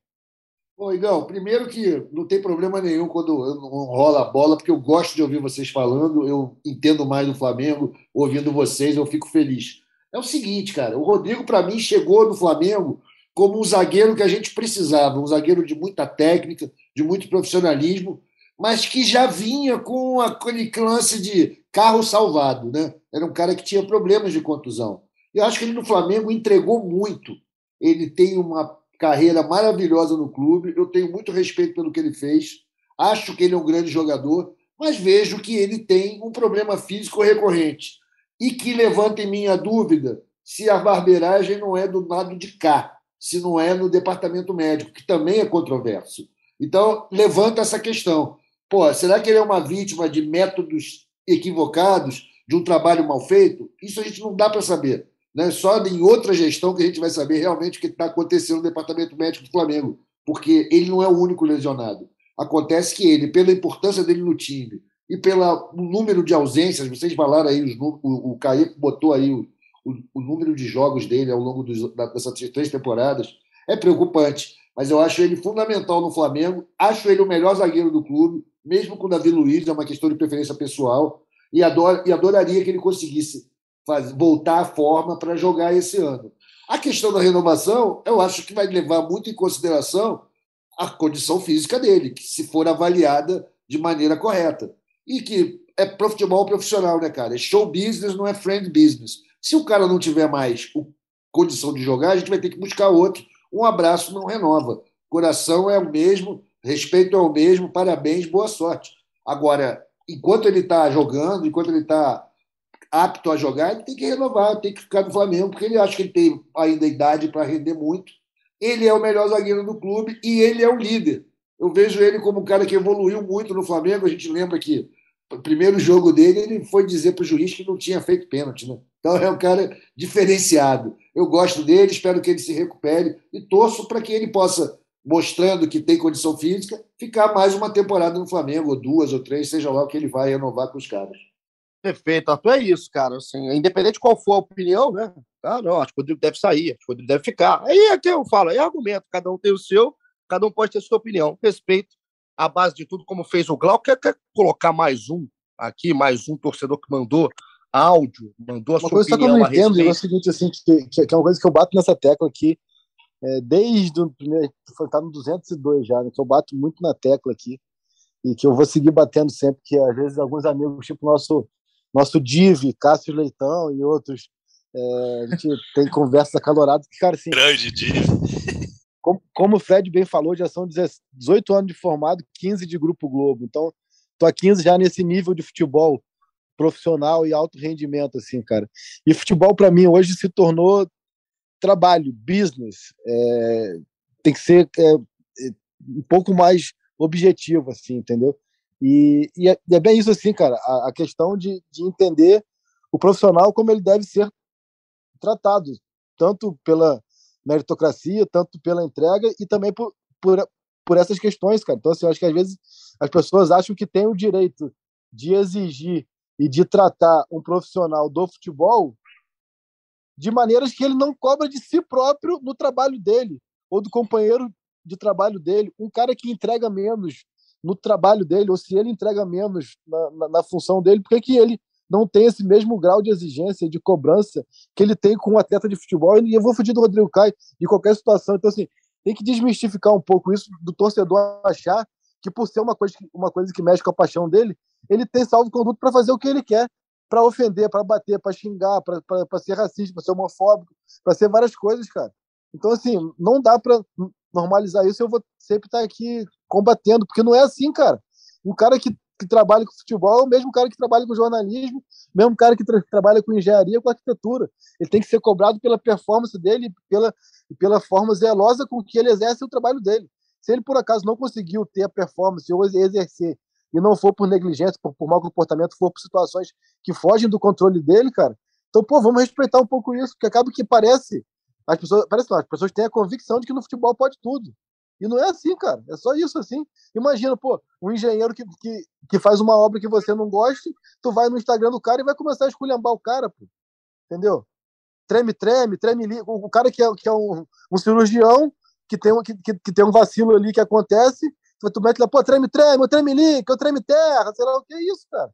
Speaker 5: Bom, Igão, primeiro que não tem problema nenhum quando não rola a bola, porque eu gosto de ouvir vocês falando, eu entendo mais do Flamengo, ouvindo vocês, eu fico feliz. É o seguinte, cara, o Rodrigo, para mim, chegou no Flamengo como um zagueiro que a gente precisava, um zagueiro de muita técnica, de muito profissionalismo, mas que já vinha com aquele lance de carro salvado. Né? Era um cara que tinha problemas de contusão. Eu acho que ele no Flamengo entregou muito. Ele tem uma carreira maravilhosa no clube, eu tenho muito respeito pelo que ele fez, acho que ele é um grande jogador, mas vejo que ele tem um problema físico recorrente e que levanta em mim a dúvida se a barbeiragem não é do lado de cá, se não é no departamento médico, que também é controverso. Então, levanta essa questão. Pô, será que ele é uma vítima de métodos equivocados, de um trabalho mal feito? Isso a gente não dá para saber. Né? Só em outra gestão que a gente vai saber realmente o que está acontecendo no departamento médico do Flamengo, porque ele não é o único lesionado. Acontece que ele, pela importância dele no time e pelo número de ausências, vocês falaram aí, os, o, o Caí botou aí o, o, o, número de jogos dele ao longo dos, dessas três temporadas, é preocupante. Mas eu acho ele fundamental no Flamengo, acho ele o melhor zagueiro do clube, mesmo com o Davi Luiz, é uma questão de preferência pessoal, e, ador, e adoraria que ele conseguisse faz, voltar à forma para jogar esse ano. A questão da renovação, eu acho que vai levar muito em consideração a condição física dele, que se for avaliada de maneira correta. E que é futebol profissional, né, cara? É show business, não é friend business. Se o cara não tiver mais condição de jogar, a gente vai ter que buscar outro. Um abraço não renova. Coração é o mesmo, respeito é o mesmo, parabéns, boa sorte. Agora, enquanto ele está jogando, enquanto ele está apto a jogar, ele tem que renovar, tem que ficar no Flamengo, porque ele acha que ele tem ainda idade para render muito ele é o melhor zagueiro do clube e ele é o líder. Eu vejo ele como um cara que evoluiu muito no Flamengo. A gente lembra que o primeiro jogo dele, ele foi dizer para o juiz que não tinha feito pênalti. Né? Então é um cara diferenciado. Eu gosto dele, espero que ele se recupere e torço para que ele possa, mostrando que tem condição física, ficar mais uma temporada no Flamengo, ou duas ou três, seja lá o que ele vai renovar com os caras.
Speaker 2: Perfeito, Arthur, é isso, cara. Assim, independente de qual for a opinião, né? Ah, não, acho que o Rodrigo deve sair, acho que o Rodrigo deve ficar. Aí é que eu falo, é argumento, cada um tem o seu, cada um pode ter a sua opinião. Respeito a base de tudo, como fez o Glau. Quer, quer colocar mais um aqui, mais um torcedor que mandou áudio, mandou a uma sua coisa opinião.
Speaker 3: Uma coisa que eu não entendo é o seguinte, assim, que, que, é uma coisa que eu bato nessa tecla aqui, é, desde o primeiro, tá no 202 já, né, que eu bato muito na tecla aqui, e que eu vou seguir batendo sempre, que às vezes alguns amigos, tipo nosso nosso Div, Cássio Leitão e outros, é, a gente tem conversas acaloradas que, cara, assim.
Speaker 4: Grande Div.
Speaker 3: Como, como o Fred bem falou, já são 18 anos de formado, 15 de Grupo Globo. Então, tô há 15 já nesse nível de futebol profissional e alto rendimento, assim, cara. E futebol, para mim, hoje se tornou trabalho, business. É, tem que ser é, é um pouco mais objetivo, assim, entendeu? E, e, é, e é, bem isso assim, cara, a, a, questão de, de entender o profissional como ele deve ser tratado, tanto pela meritocracia, tanto pela entrega e também por, por, por essas questões, cara. Então, assim, eu acho que às vezes as pessoas acham que tem o direito de exigir e de tratar um profissional do futebol de maneiras que ele não cobra de si próprio no trabalho dele ou do companheiro de trabalho dele. Um cara que entrega menos no trabalho dele, ou se ele entrega menos na, na, na função dele, por que, ele não tem esse mesmo grau de exigência, de cobrança que ele tem com um atleta de futebol? E eu vou fugir do Rodrigo Caio de qualquer situação. Então, assim, tem que desmistificar um pouco isso do torcedor achar que, por ser uma coisa, uma coisa que mexe com a paixão dele, ele tem salvo conduto para fazer o que ele quer, para ofender, para bater, para xingar, para ser racista, para ser homofóbico, para ser várias coisas, cara. Então, assim, não dá para normalizar isso. Eu vou sempre estar tá aqui combatendo, porque não é assim, cara. Um cara que, que trabalha com futebol é o mesmo cara que trabalha com jornalismo, mesmo cara que tra trabalha com engenharia, com arquitetura. Ele tem que ser cobrado pela performance dele, pela, pela forma zelosa com que ele exerce o trabalho dele. Se ele, por acaso, não conseguiu ter a performance ou exercer, e não for por negligência, por, por mau comportamento, for por situações que fogem do controle dele, cara, então, pô, vamos respeitar um pouco isso, porque acaba que parece as pessoas, parece não, as pessoas têm a convicção de que no futebol pode tudo. E não é assim, cara. É só isso assim. Imagina, pô, um engenheiro que, que, que faz uma obra que você não goste, tu vai no Instagram do cara e vai começar a esculhambar o cara, pô. Entendeu? Treme, treme, treme. O cara que é, que é um, um cirurgião, que tem, um, que, que, tem um vacilo ali que acontece, tu mete lá, pô, treme, treme, treme ali, que eu treme terra, sei lá o que é isso, cara.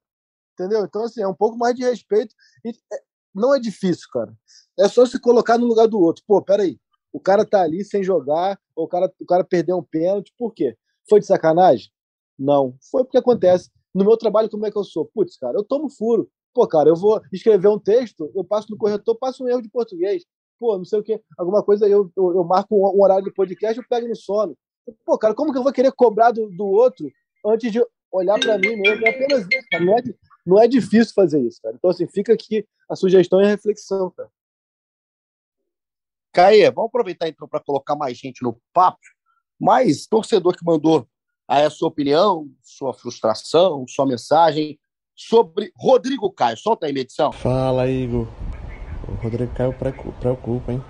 Speaker 3: Entendeu? Então, assim, é um pouco mais de respeito. E é, não é difícil, cara. É só se colocar no lugar do outro. Pô, peraí. O cara tá ali sem jogar, ou o cara, o cara perdeu um pênalti, por quê? Foi de sacanagem? Não. Foi porque acontece. No meu trabalho, como é que eu sou? Putz, cara, eu tomo furo. Pô, cara, eu vou escrever um texto, eu passo no corretor, passo um erro de português. Pô, não sei o quê. Alguma coisa, eu, eu, eu marco um horário de podcast, eu pego no sono. Pô, cara, como que eu vou querer cobrar do, do outro antes de olhar para mim mesmo? É apenas isso, cara. Não é, não é difícil fazer isso, cara. Então, assim, fica aqui a sugestão e a reflexão, cara.
Speaker 2: Caê, vamos aproveitar então para colocar mais gente no papo. Mais torcedor que mandou aí a sua opinião, sua frustração, sua mensagem sobre Rodrigo Caio. Solta aí, medição.
Speaker 7: Fala, Igor. O Rodrigo Caio preocupa, hein?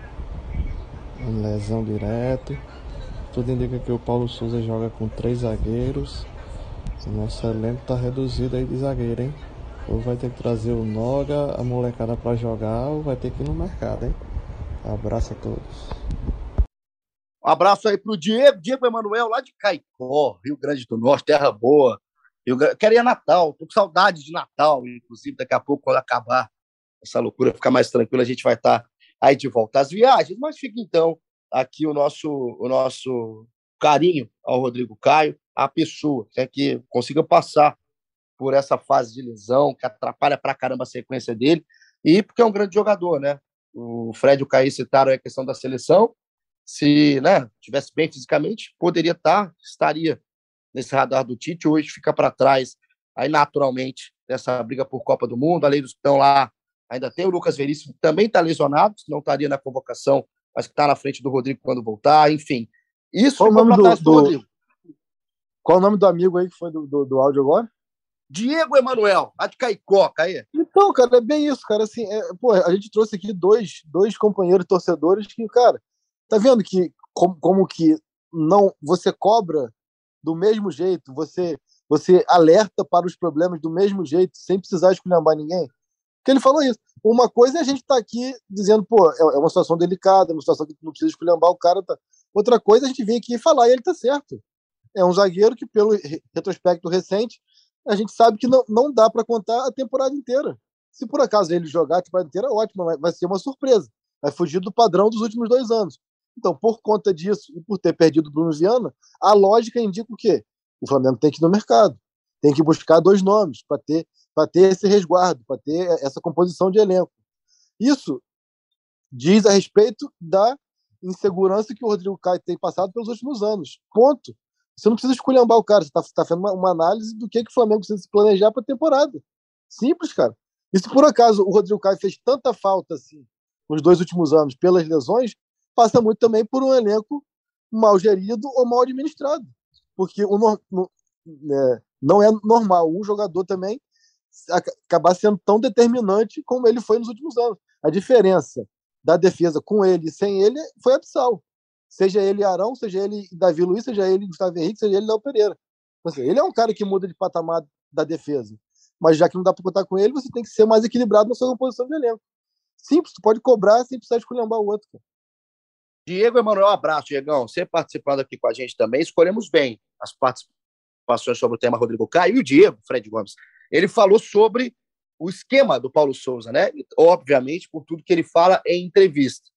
Speaker 7: Lesão direto. Tudo indica que o Paulo Souza joga com três zagueiros. O nosso elenco tá reduzido aí de zagueiro, hein? Ou vai ter que trazer o Noga, a molecada para jogar, ou vai ter que ir no mercado, hein? Abraço a todos.
Speaker 2: Um abraço aí pro Diego, Diego Emanuel, lá de Caicó, Rio Grande do Norte, terra boa. Eu queria Natal, tô com saudade de Natal, inclusive daqui a pouco, quando acabar essa loucura, ficar mais tranquilo, a gente vai estar tá aí de volta às viagens. Mas fica então aqui o nosso, o nosso carinho ao Rodrigo Caio, a pessoa né, que consiga passar por essa fase de lesão, que atrapalha pra caramba a sequência dele, e porque é um grande jogador, né? O Fred e o Caí citaram a questão da seleção. Se né, tivesse bem fisicamente, poderia estar, tá, estaria nesse radar do Tite. Hoje fica para trás, aí naturalmente, dessa briga por Copa do Mundo. Além dos que estão lá, ainda tem o Lucas Veríssimo, que também está lesionado, não estaria na convocação, mas que está na frente do Rodrigo quando voltar. Enfim, isso
Speaker 3: Qual o nome do, do. Qual o nome do amigo aí que foi do, do, do áudio agora?
Speaker 2: Diego Emanuel, a de Caicó, Caí.
Speaker 3: Então, cara, é bem isso, cara. Assim, é, pô, a gente trouxe aqui dois, dois companheiros torcedores que, cara, tá vendo que como, como que não você cobra do mesmo jeito, você você alerta para os problemas do mesmo jeito, sem precisar esculhambar ninguém? Porque ele falou isso. Uma coisa é a gente estar tá aqui dizendo, pô, é, é uma situação delicada, é uma situação que não precisa esculhambar o cara. Tá. Outra coisa é a gente vir aqui e falar, e ele tá certo. É um zagueiro que, pelo retrospecto recente, a gente sabe que não, não dá para contar a temporada inteira. Se por acaso ele jogar a temporada inteira, ótimo, vai, vai ser uma surpresa. Vai fugir do padrão dos últimos dois anos. Então, por conta disso e por ter perdido o Bruno Viana, a lógica indica o quê? O Flamengo tem que ir no mercado. Tem que buscar dois nomes para ter, ter esse resguardo, para ter essa composição de elenco. Isso diz a respeito da insegurança que o Rodrigo Caio tem passado pelos últimos anos. Ponto. Você não precisa esculhambar o cara, você está tá fazendo uma, uma, análise do que, que o Flamengo precisa se planejar para a temporada. Simples, cara. E se por acaso o Rodrigo Caio fez tanta falta assim nos dois últimos anos pelas lesões, passa muito também por um elenco mal gerido ou mal administrado. Porque o, no, no, é, não é normal um jogador também acabar sendo tão determinante como ele foi nos últimos anos. A diferença da defesa com ele e sem ele foi abissal. Seja ele Arão, seja ele Davi Luiz, seja ele Gustavo Henrique, seja ele Léo Pereira. Seja, ele é um cara que muda de patamar da defesa. Mas já que não dá para contar com ele, você tem que ser mais equilibrado na sua composição de elenco. Simples, tu pode cobrar sem precisar escolher o outro. Cara.
Speaker 2: Diego Emanuel, abraço, Diegão. Você participando aqui com a gente também. Escolhemos bem as participações sobre o tema Rodrigo Caio e o Diego, Fred Gomes. Ele falou sobre o esquema do Paulo Souza, né? Obviamente, por tudo que ele fala em entrevista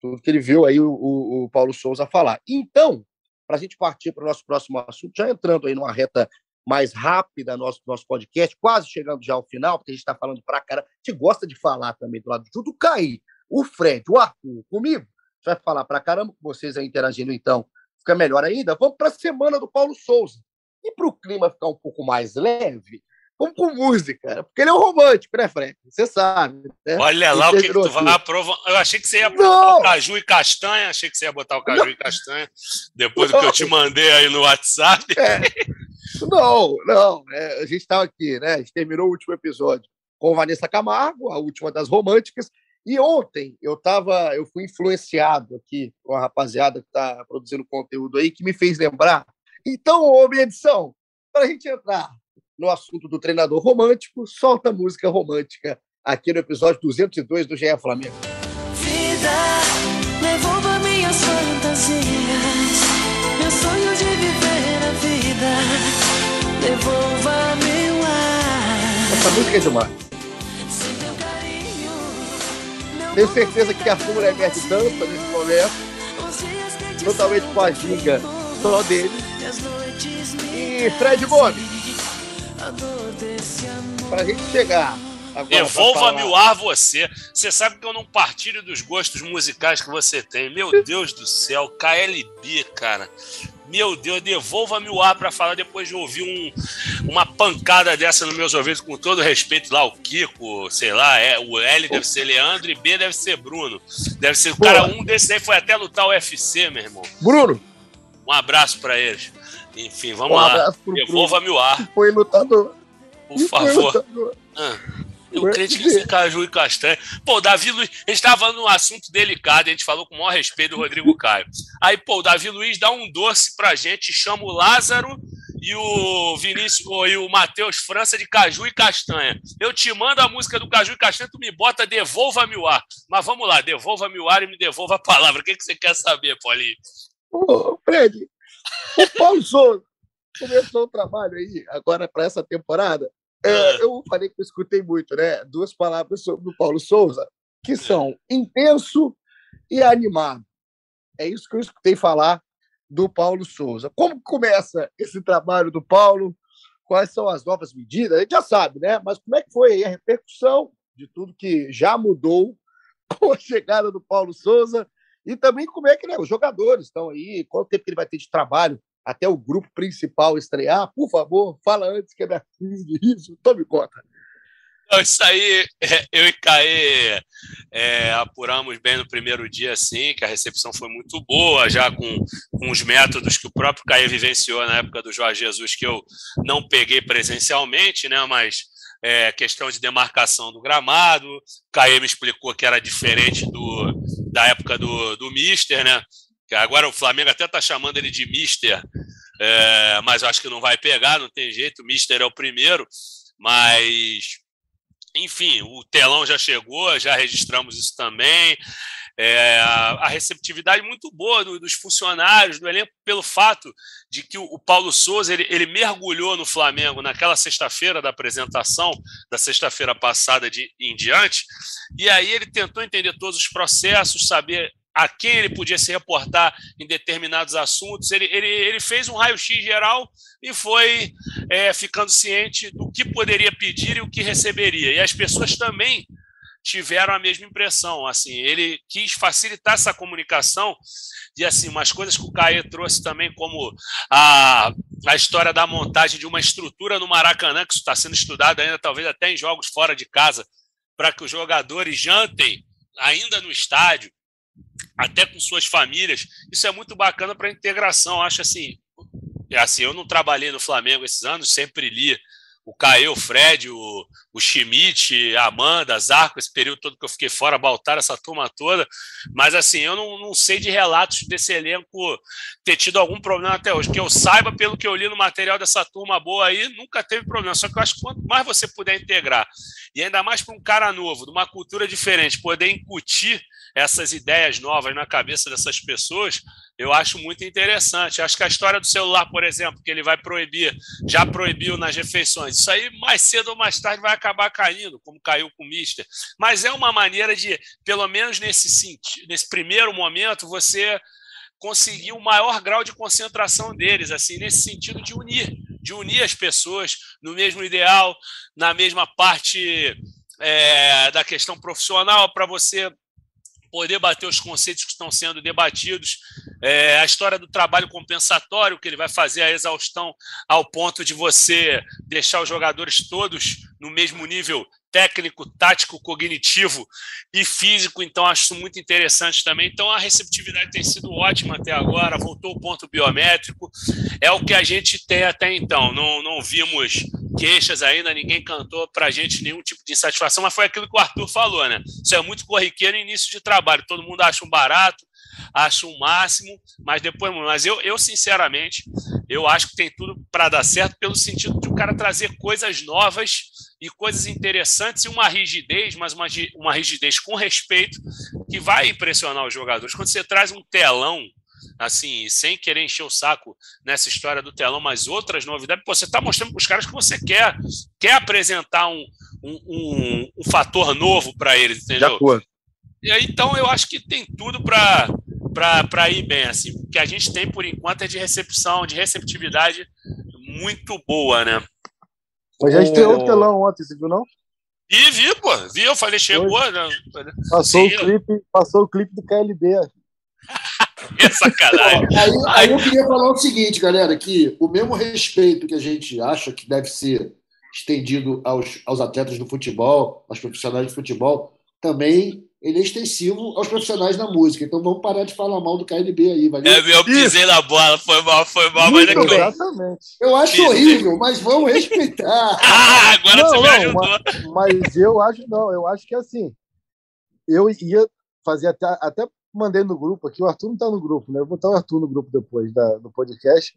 Speaker 2: tudo que ele viu aí o, o, Paulo Souza falar. Então, para a gente partir para o nosso próximo assunto, já entrando aí numa reta mais rápida nosso nosso podcast, quase chegando já ao final, porque a gente está falando para cara, gente gosta de falar também do lado de tudo. Cair, o Fred, o Arthur, comigo, vai falar para caramba com vocês aí interagindo, então fica melhor ainda. Vamos para a semana do Paulo Souza. E para o clima ficar um pouco mais leve, Vamos com música, porque ele é um romântico, né, Fred? Você sabe. Né?
Speaker 4: Olha lá o que, que tu vai aprovar. Eu achei que você ia botar o caju e castanha, achei que você ia botar o caju não. e castanha, depois não. do que eu te mandei aí no WhatsApp. É.
Speaker 2: Não, não. É, a gente estava aqui, né? A gente terminou o último episódio com Vanessa Camargo, a última das românticas. E ontem eu tava, eu fui influenciado aqui com a rapaziada que está produzindo conteúdo aí, que me fez lembrar. Então, ô, minha edição, para a gente entrar no assunto do treinador romântico, solta música romântica aqui no episódio 202 do GE Flamengo. Vida, devolva minhas fantasias, meu sonho de viver a vida, devolva meu ar. Essa música é demais. Tenho certeza que a Fúria é mete dança nesse momento, totalmente com a ginga só dele. E Fred Gomes, para a gente chegar.
Speaker 4: Devolva-me o ar você. Você sabe que eu não partilho dos gostos musicais que você tem. Meu Deus do céu, KLB, cara. Meu Deus, devolva-me o ar para falar depois de ouvir um, uma pancada dessa nos meus ouvidos, com todo respeito lá, o Kiko, sei lá, é, o L deve ser Leandro e B deve ser Bruno. Deve ser o cara, um desses aí foi até lutar o UFC, meu irmão.
Speaker 2: Bruno.
Speaker 4: Um abraço para eles. Enfim, vamos um lá. Devolva-me o ar.
Speaker 2: Foi lutador.
Speaker 4: Por favor. Ah. Eu crente que esse caju e castanha. Pô, Davi Luiz, a gente tava num assunto delicado, a gente falou com o maior respeito do Rodrigo Caio. Aí, pô, o Davi Luiz dá um doce pra gente, chama o Lázaro e o Vinícius e o Matheus França de Caju e Castanha. Eu te mando a música do Caju e Castanha, tu me bota Devolva-me o ar. Mas vamos lá, devolva-me o ar e me devolva a palavra. O que, que você quer saber, Paulinho?
Speaker 2: Ô, Fred, o Paulo Souza começou o trabalho aí agora para essa temporada é, ah. eu falei que eu escutei muito, né? Duas palavras sobre o Paulo Souza, que são intenso e animado. É isso que eu escutei falar do Paulo Souza. Como começa esse trabalho do Paulo? Quais são as novas medidas? A gente já sabe, né? Mas como é que foi a repercussão de tudo que já mudou com a chegada do Paulo Souza? E também como é que né, os jogadores estão aí, quanto tempo que ele vai ter de trabalho até o grupo principal estrear, por favor, fala antes que é minha crise de riso, tome conta.
Speaker 4: Isso aí, é, eu e Caê é, apuramos bem no primeiro dia, assim, que a recepção foi muito boa, já com, com os métodos que o próprio Caê vivenciou na época do Jorge Jesus, que eu não peguei presencialmente, né, mas é, questão de demarcação do gramado. Caê me explicou que era diferente do, da época do, do Mister, né? Agora o Flamengo até está chamando ele de Mister, é, mas acho que não vai pegar, não tem jeito. O Mister é o primeiro, mas enfim, o telão já chegou, já registramos isso também. É, a, receptividade muito boa do, dos funcionários, do elenco, pelo fato de que o, o Paulo Souza ele, ele, mergulhou no Flamengo naquela sexta-feira da apresentação, da sexta-feira passada de, em diante, e aí ele tentou entender todos os processos, saber a quem ele podia se reportar em determinados assuntos. Ele, ele, ele fez um raio-x geral e foi é, ficando ciente do que poderia pedir e o que receberia. E as pessoas também tiveram a mesma impressão. Assim, ele quis facilitar essa comunicação e assim umas coisas que o Caê trouxe também, como a, a história da montagem de uma estrutura no Maracanã, que está sendo estudado ainda, talvez até em jogos fora de casa, para que os jogadores jantem ainda no estádio até com suas famílias. Isso é muito bacana para a integração. Acho assim, é assim, eu não trabalhei no Flamengo esses anos, sempre li o Caê, o Fred, o, o Schmidt, a Amanda, Zarco, esse período todo que eu fiquei fora, Baltar, essa turma toda. Mas assim, eu não, não sei de relatos desse elenco ter tido algum problema até hoje. Que eu saiba, pelo que eu li no material dessa turma boa aí, nunca teve problema. Só que eu acho que quanto mais você puder integrar, e ainda mais para um cara novo, de uma cultura diferente, poder incutir essas ideias novas na cabeça dessas pessoas, eu acho muito interessante. Acho que a história do celular, por exemplo, que ele vai proibir, já proibiu nas refeições, isso aí mais cedo ou mais tarde vai acabar caindo, como caiu com o Mister. Mas é uma maneira de, pelo menos nesse sentido, nesse primeiro momento, você conseguir o maior grau de concentração deles, assim, nesse sentido de unir, de unir as pessoas no mesmo ideal, na mesma parte é, da questão profissional, para você poder bater os conceitos que estão sendo debatidos, é, a história do trabalho compensatório, que ele vai fazer a exaustão ao ponto de você deixar os jogadores todos no mesmo nível técnico, tático, cognitivo e físico, então acho muito interessante também. Então a receptividade tem sido ótima até agora, voltou o ponto biométrico, é o que a gente tem até então. Não, não vimos queixas ainda, ninguém cantou para a gente nenhum tipo de insatisfação, mas foi aquilo que o Arthur falou, né? Isso é muito corriqueiro início de trabalho, todo mundo acha um barato, acho um máximo, mas depois. Mas eu, eu sinceramente, eu acho que tem tudo para dar certo pelo sentido de o cara trazer coisas novas e coisas interessantes e uma rigidez, mas uma, uma rigidez com respeito que vai impressionar os jogadores. Quando você traz um telão assim, sem querer encher o saco nessa história do telão, mas outras novidades, você está mostrando para os caras que você quer, quer apresentar um, um, um, um fator novo para eles, entendeu?
Speaker 2: De acordo.
Speaker 4: E aí, então eu acho que tem tudo para para ir bem. Assim, o que a gente tem por enquanto é de recepção, de receptividade muito boa, né?
Speaker 3: Mas já estreou o telão ontem, você viu, não?
Speaker 4: E vi, pô, vi, eu falei, chegou. Né?
Speaker 3: Passou, o clipe, passou o clipe do KLB.
Speaker 4: é sacanagem.
Speaker 5: aí, aí eu queria falar o seguinte, galera, que o mesmo respeito que a gente acha que deve ser estendido aos, aos atletas do futebol, aos profissionais de futebol, também ele é extensivo aos profissionais da música. Então vamos parar de falar mal do KLB aí, valeu?
Speaker 4: É, eu pisei na bola, foi mal, foi mal, mas é que
Speaker 3: Exatamente.
Speaker 5: Eu acho pisei. horrível, mas vamos respeitar.
Speaker 4: ah, agora não, você me ajudou.
Speaker 3: Mas, mas, eu acho, não, eu acho que assim, eu ia fazer até, até mandei no grupo aqui, o Arthur não tá no grupo, né? Eu vou botar o Arthur no grupo depois da, do podcast.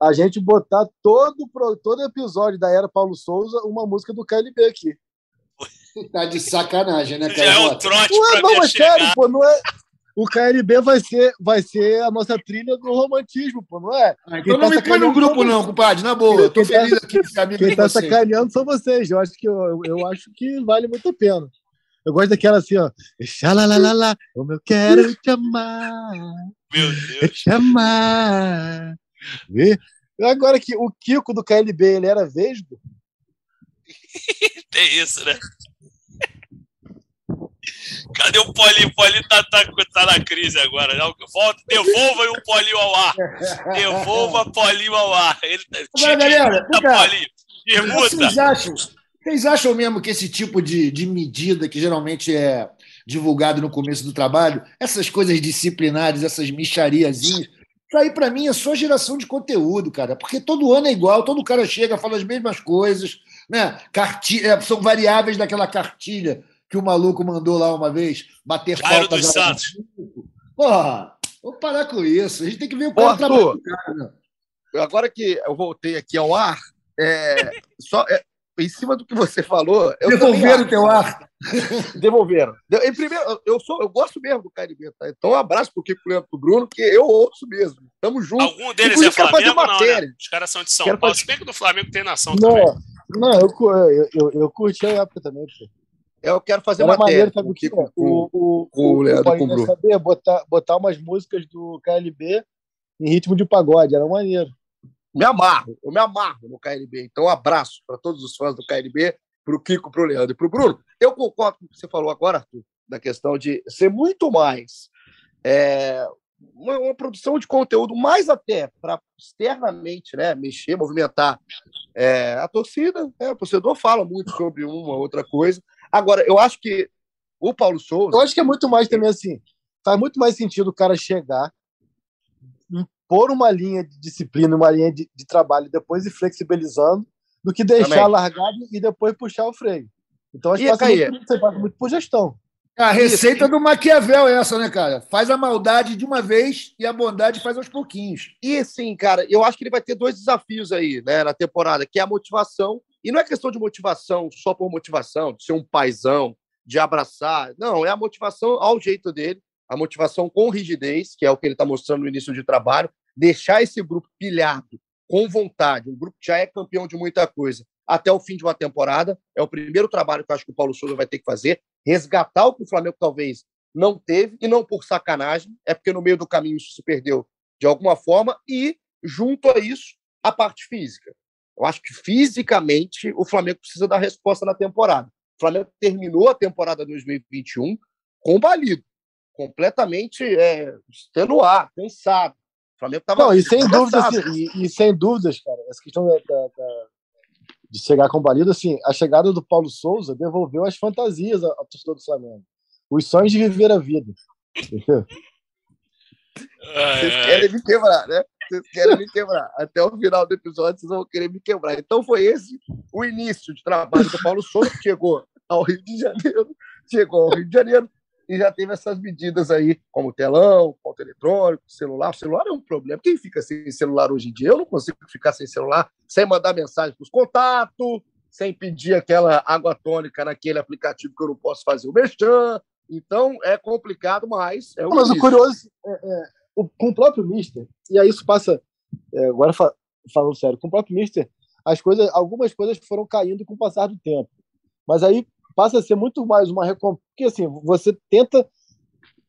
Speaker 3: A gente botar todo, todo episódio da Era Paulo Souza uma música do KLB aqui.
Speaker 5: Tá de sacanagem, né, cara?
Speaker 4: Já é um trote
Speaker 3: Ué,
Speaker 4: pra
Speaker 3: não, mas
Speaker 4: chegar.
Speaker 3: sério, pô, não é. O KLB vai ser, vai ser a nossa trilha do romantismo, pô, não é?
Speaker 5: Ah, então não tá me põe no grupo, não, compadre, na boa. Eu tô
Speaker 3: quem tá
Speaker 5: feliz aqui de ser amigo
Speaker 3: Quem tá
Speaker 5: vocês.
Speaker 3: sacaneando são vocês. Eu acho que, eu, eu acho que vale muito a pena. Eu gosto daquela assim, ó. Xalalalala, como eu quero te amar.
Speaker 4: Meu Deus.
Speaker 3: Te amar. Vê? Agora que o Kiko do KLB ele era vesgo,
Speaker 4: Tem isso, né? Cadê o Polinho? O Polinho tá, tá, tá na crise agora. Volta, devolva o Polinho ao ar. Devolva Polinho ao ar. Ele, tá-
Speaker 5: Agora, galera.
Speaker 4: Polinho.
Speaker 5: Vocês acham, vocês acham mesmo que esse tipo de, de medida que geralmente é divulgado no começo do trabalho, essas coisas disciplinares, essas michariazinhas, isso aí para mim é só geração de conteúdo, cara, porque todo ano é igual, todo cara chega, fala as mesmas coisas, né? Carti é, são variáveis daquela cartilha que o maluco mandou lá uma vez, bater
Speaker 4: Jairo
Speaker 5: falta.
Speaker 4: dos Santos.
Speaker 5: Porra, vamos parar com isso. A gente tem que ver o cara trabalhando. cara, né?
Speaker 2: Agora que eu voltei aqui ao ar, é, só, é, em cima do que você falou.
Speaker 5: Devolveram o teu ar.
Speaker 2: Devolveram. De- Em primeiro, eu, sou, eu gosto mesmo do KLB, tá? Então, um abraço pro Kiko Leandro pro Bruno, que eu ouço mesmo. Tamo junto.
Speaker 4: Algum deles é Flamengo, não, né?
Speaker 2: matéria.
Speaker 4: Os caras são de São
Speaker 2: Quero
Speaker 4: Paulo.
Speaker 2: fazer-
Speaker 4: Se bem que do Flamengo tem nação também.
Speaker 3: Não, não eu, eu, eu, eu curti a época também. Pô.
Speaker 2: Eu quero fazer matéria.
Speaker 3: maneiro, sabe o que?
Speaker 2: Kiko, com-
Speaker 3: O, o,
Speaker 2: com o Leandro e com o Bruno.
Speaker 3: saber botar, botar umas músicas do KLB em ritmo de pagode, era maneiro.
Speaker 2: Me amarro, eu me amarro no KLB. Então, um abraço para todos os fãs do KLB, pro Kiko, pro Leandro e pro Bruno. Eu concordo com o que você falou agora, Arthur, da questão de ser muito mais é, uma, uma produção de conteúdo, mais até para externamente né, mexer, movimentar é, a torcida. né, o torcedor fala muito sobre uma outra coisa. Agora, eu acho que o Paulo Souza.
Speaker 3: Eu acho que é muito mais também assim. Faz muito mais sentido o cara chegar, impor uma linha de disciplina, uma linha de, de trabalho, depois ir flexibilizando, do que deixar
Speaker 2: Também.
Speaker 3: largado e depois puxar o freio. Então acho
Speaker 2: E
Speaker 3: que passa muito, você passa muito por gestão.
Speaker 5: A receita do Maquiavel é essa, né, cara? Faz a maldade de uma vez e a bondade faz aos pouquinhos.
Speaker 2: E assim, cara, eu acho que ele vai ter dois desafios aí, né, na temporada, que é a motivação. E não é questão de motivação só por motivação, de ser um paizão, de abraçar. Não, é a motivação ao jeito dele, a motivação com rigidez, que é o que ele está mostrando no início de trabalho, deixar esse grupo pilhado, com vontade, um grupo que já é campeão de muita coisa, até o fim de uma temporada. É o primeiro trabalho que eu acho que o Paulo Souza vai ter que fazer, resgatar o que o Flamengo talvez não teve, e não por sacanagem, é porque no meio do caminho isso se perdeu de alguma forma, e junto a isso, a parte física. Eu acho que fisicamente o Flamengo precisa dar resposta na temporada. O Flamengo terminou a temporada 2021 combalido, completamente é, extenuado, cansado. O Flamengo estava.
Speaker 3: Não, e sem dúvidas, assim, e, e sem dúvidas, cara, essa questão da, da- da- de chegar com balido, assim, a chegada do Paulo Souza devolveu as fantasias ao, torcedor do Flamengo. Os sonhos de viver a vida. Entendeu?
Speaker 4: Ai,
Speaker 2: Vocês
Speaker 4: ai.
Speaker 2: querem me quebrar, né? Vocês querem me quebrar. Até o final do episódio, vocês vão querer me quebrar. Então, foi esse o início de trabalho do Paulo Souza, que chegou ao Rio de Janeiro, chegou ao Rio de Janeiro e já teve essas medidas aí, como telão, ponto eletrônico, celular. O celular é um problema. Quem fica sem celular hoje em dia? Eu não consigo ficar sem celular, sem mandar mensagem para os contatos, sem pedir aquela água tônica naquele aplicativo que eu não posso fazer o merchan. Então, é complicado, mas é o
Speaker 3: Mas o curioso, é, é, o- com o próprio Mister, e aí isso passa, é, agora fa- falando sério, com o próprio Mister, as coisas, algumas coisas foram caindo com o passar do tempo. Mas aí passa a ser muito mais uma recompensa. Porque assim, você tenta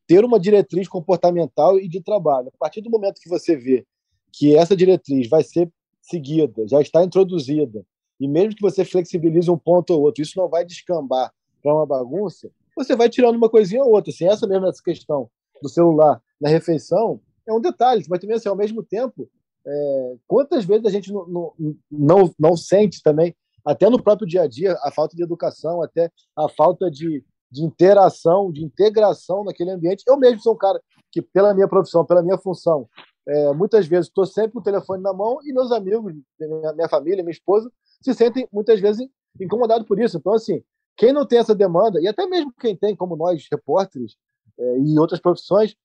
Speaker 3: ter uma diretriz comportamental e de trabalho. A partir do momento que você vê que essa diretriz vai ser seguida, já está introduzida, e mesmo que você flexibilize um ponto ou outro, isso não vai descambar para uma bagunça, você vai tirando uma coisinha ou outra. Assim, essa mesmo essa questão do celular na refeição é um detalhe, mas também assim, ao mesmo tempo, é, quantas vezes a gente não, não, não, não sente também, até no próprio dia a dia, a falta de educação, até a falta de, de interação, de integração naquele ambiente. Eu mesmo sou um cara que, pela minha profissão, pela minha função, é, muitas vezes estou sempre com o telefone na mão e meus amigos, minha, minha família, minha esposa, se sentem muitas vezes incomodados por isso. Então, assim, quem não tem essa demanda, e até mesmo quem tem, como nós, repórteres é, e outras profissões,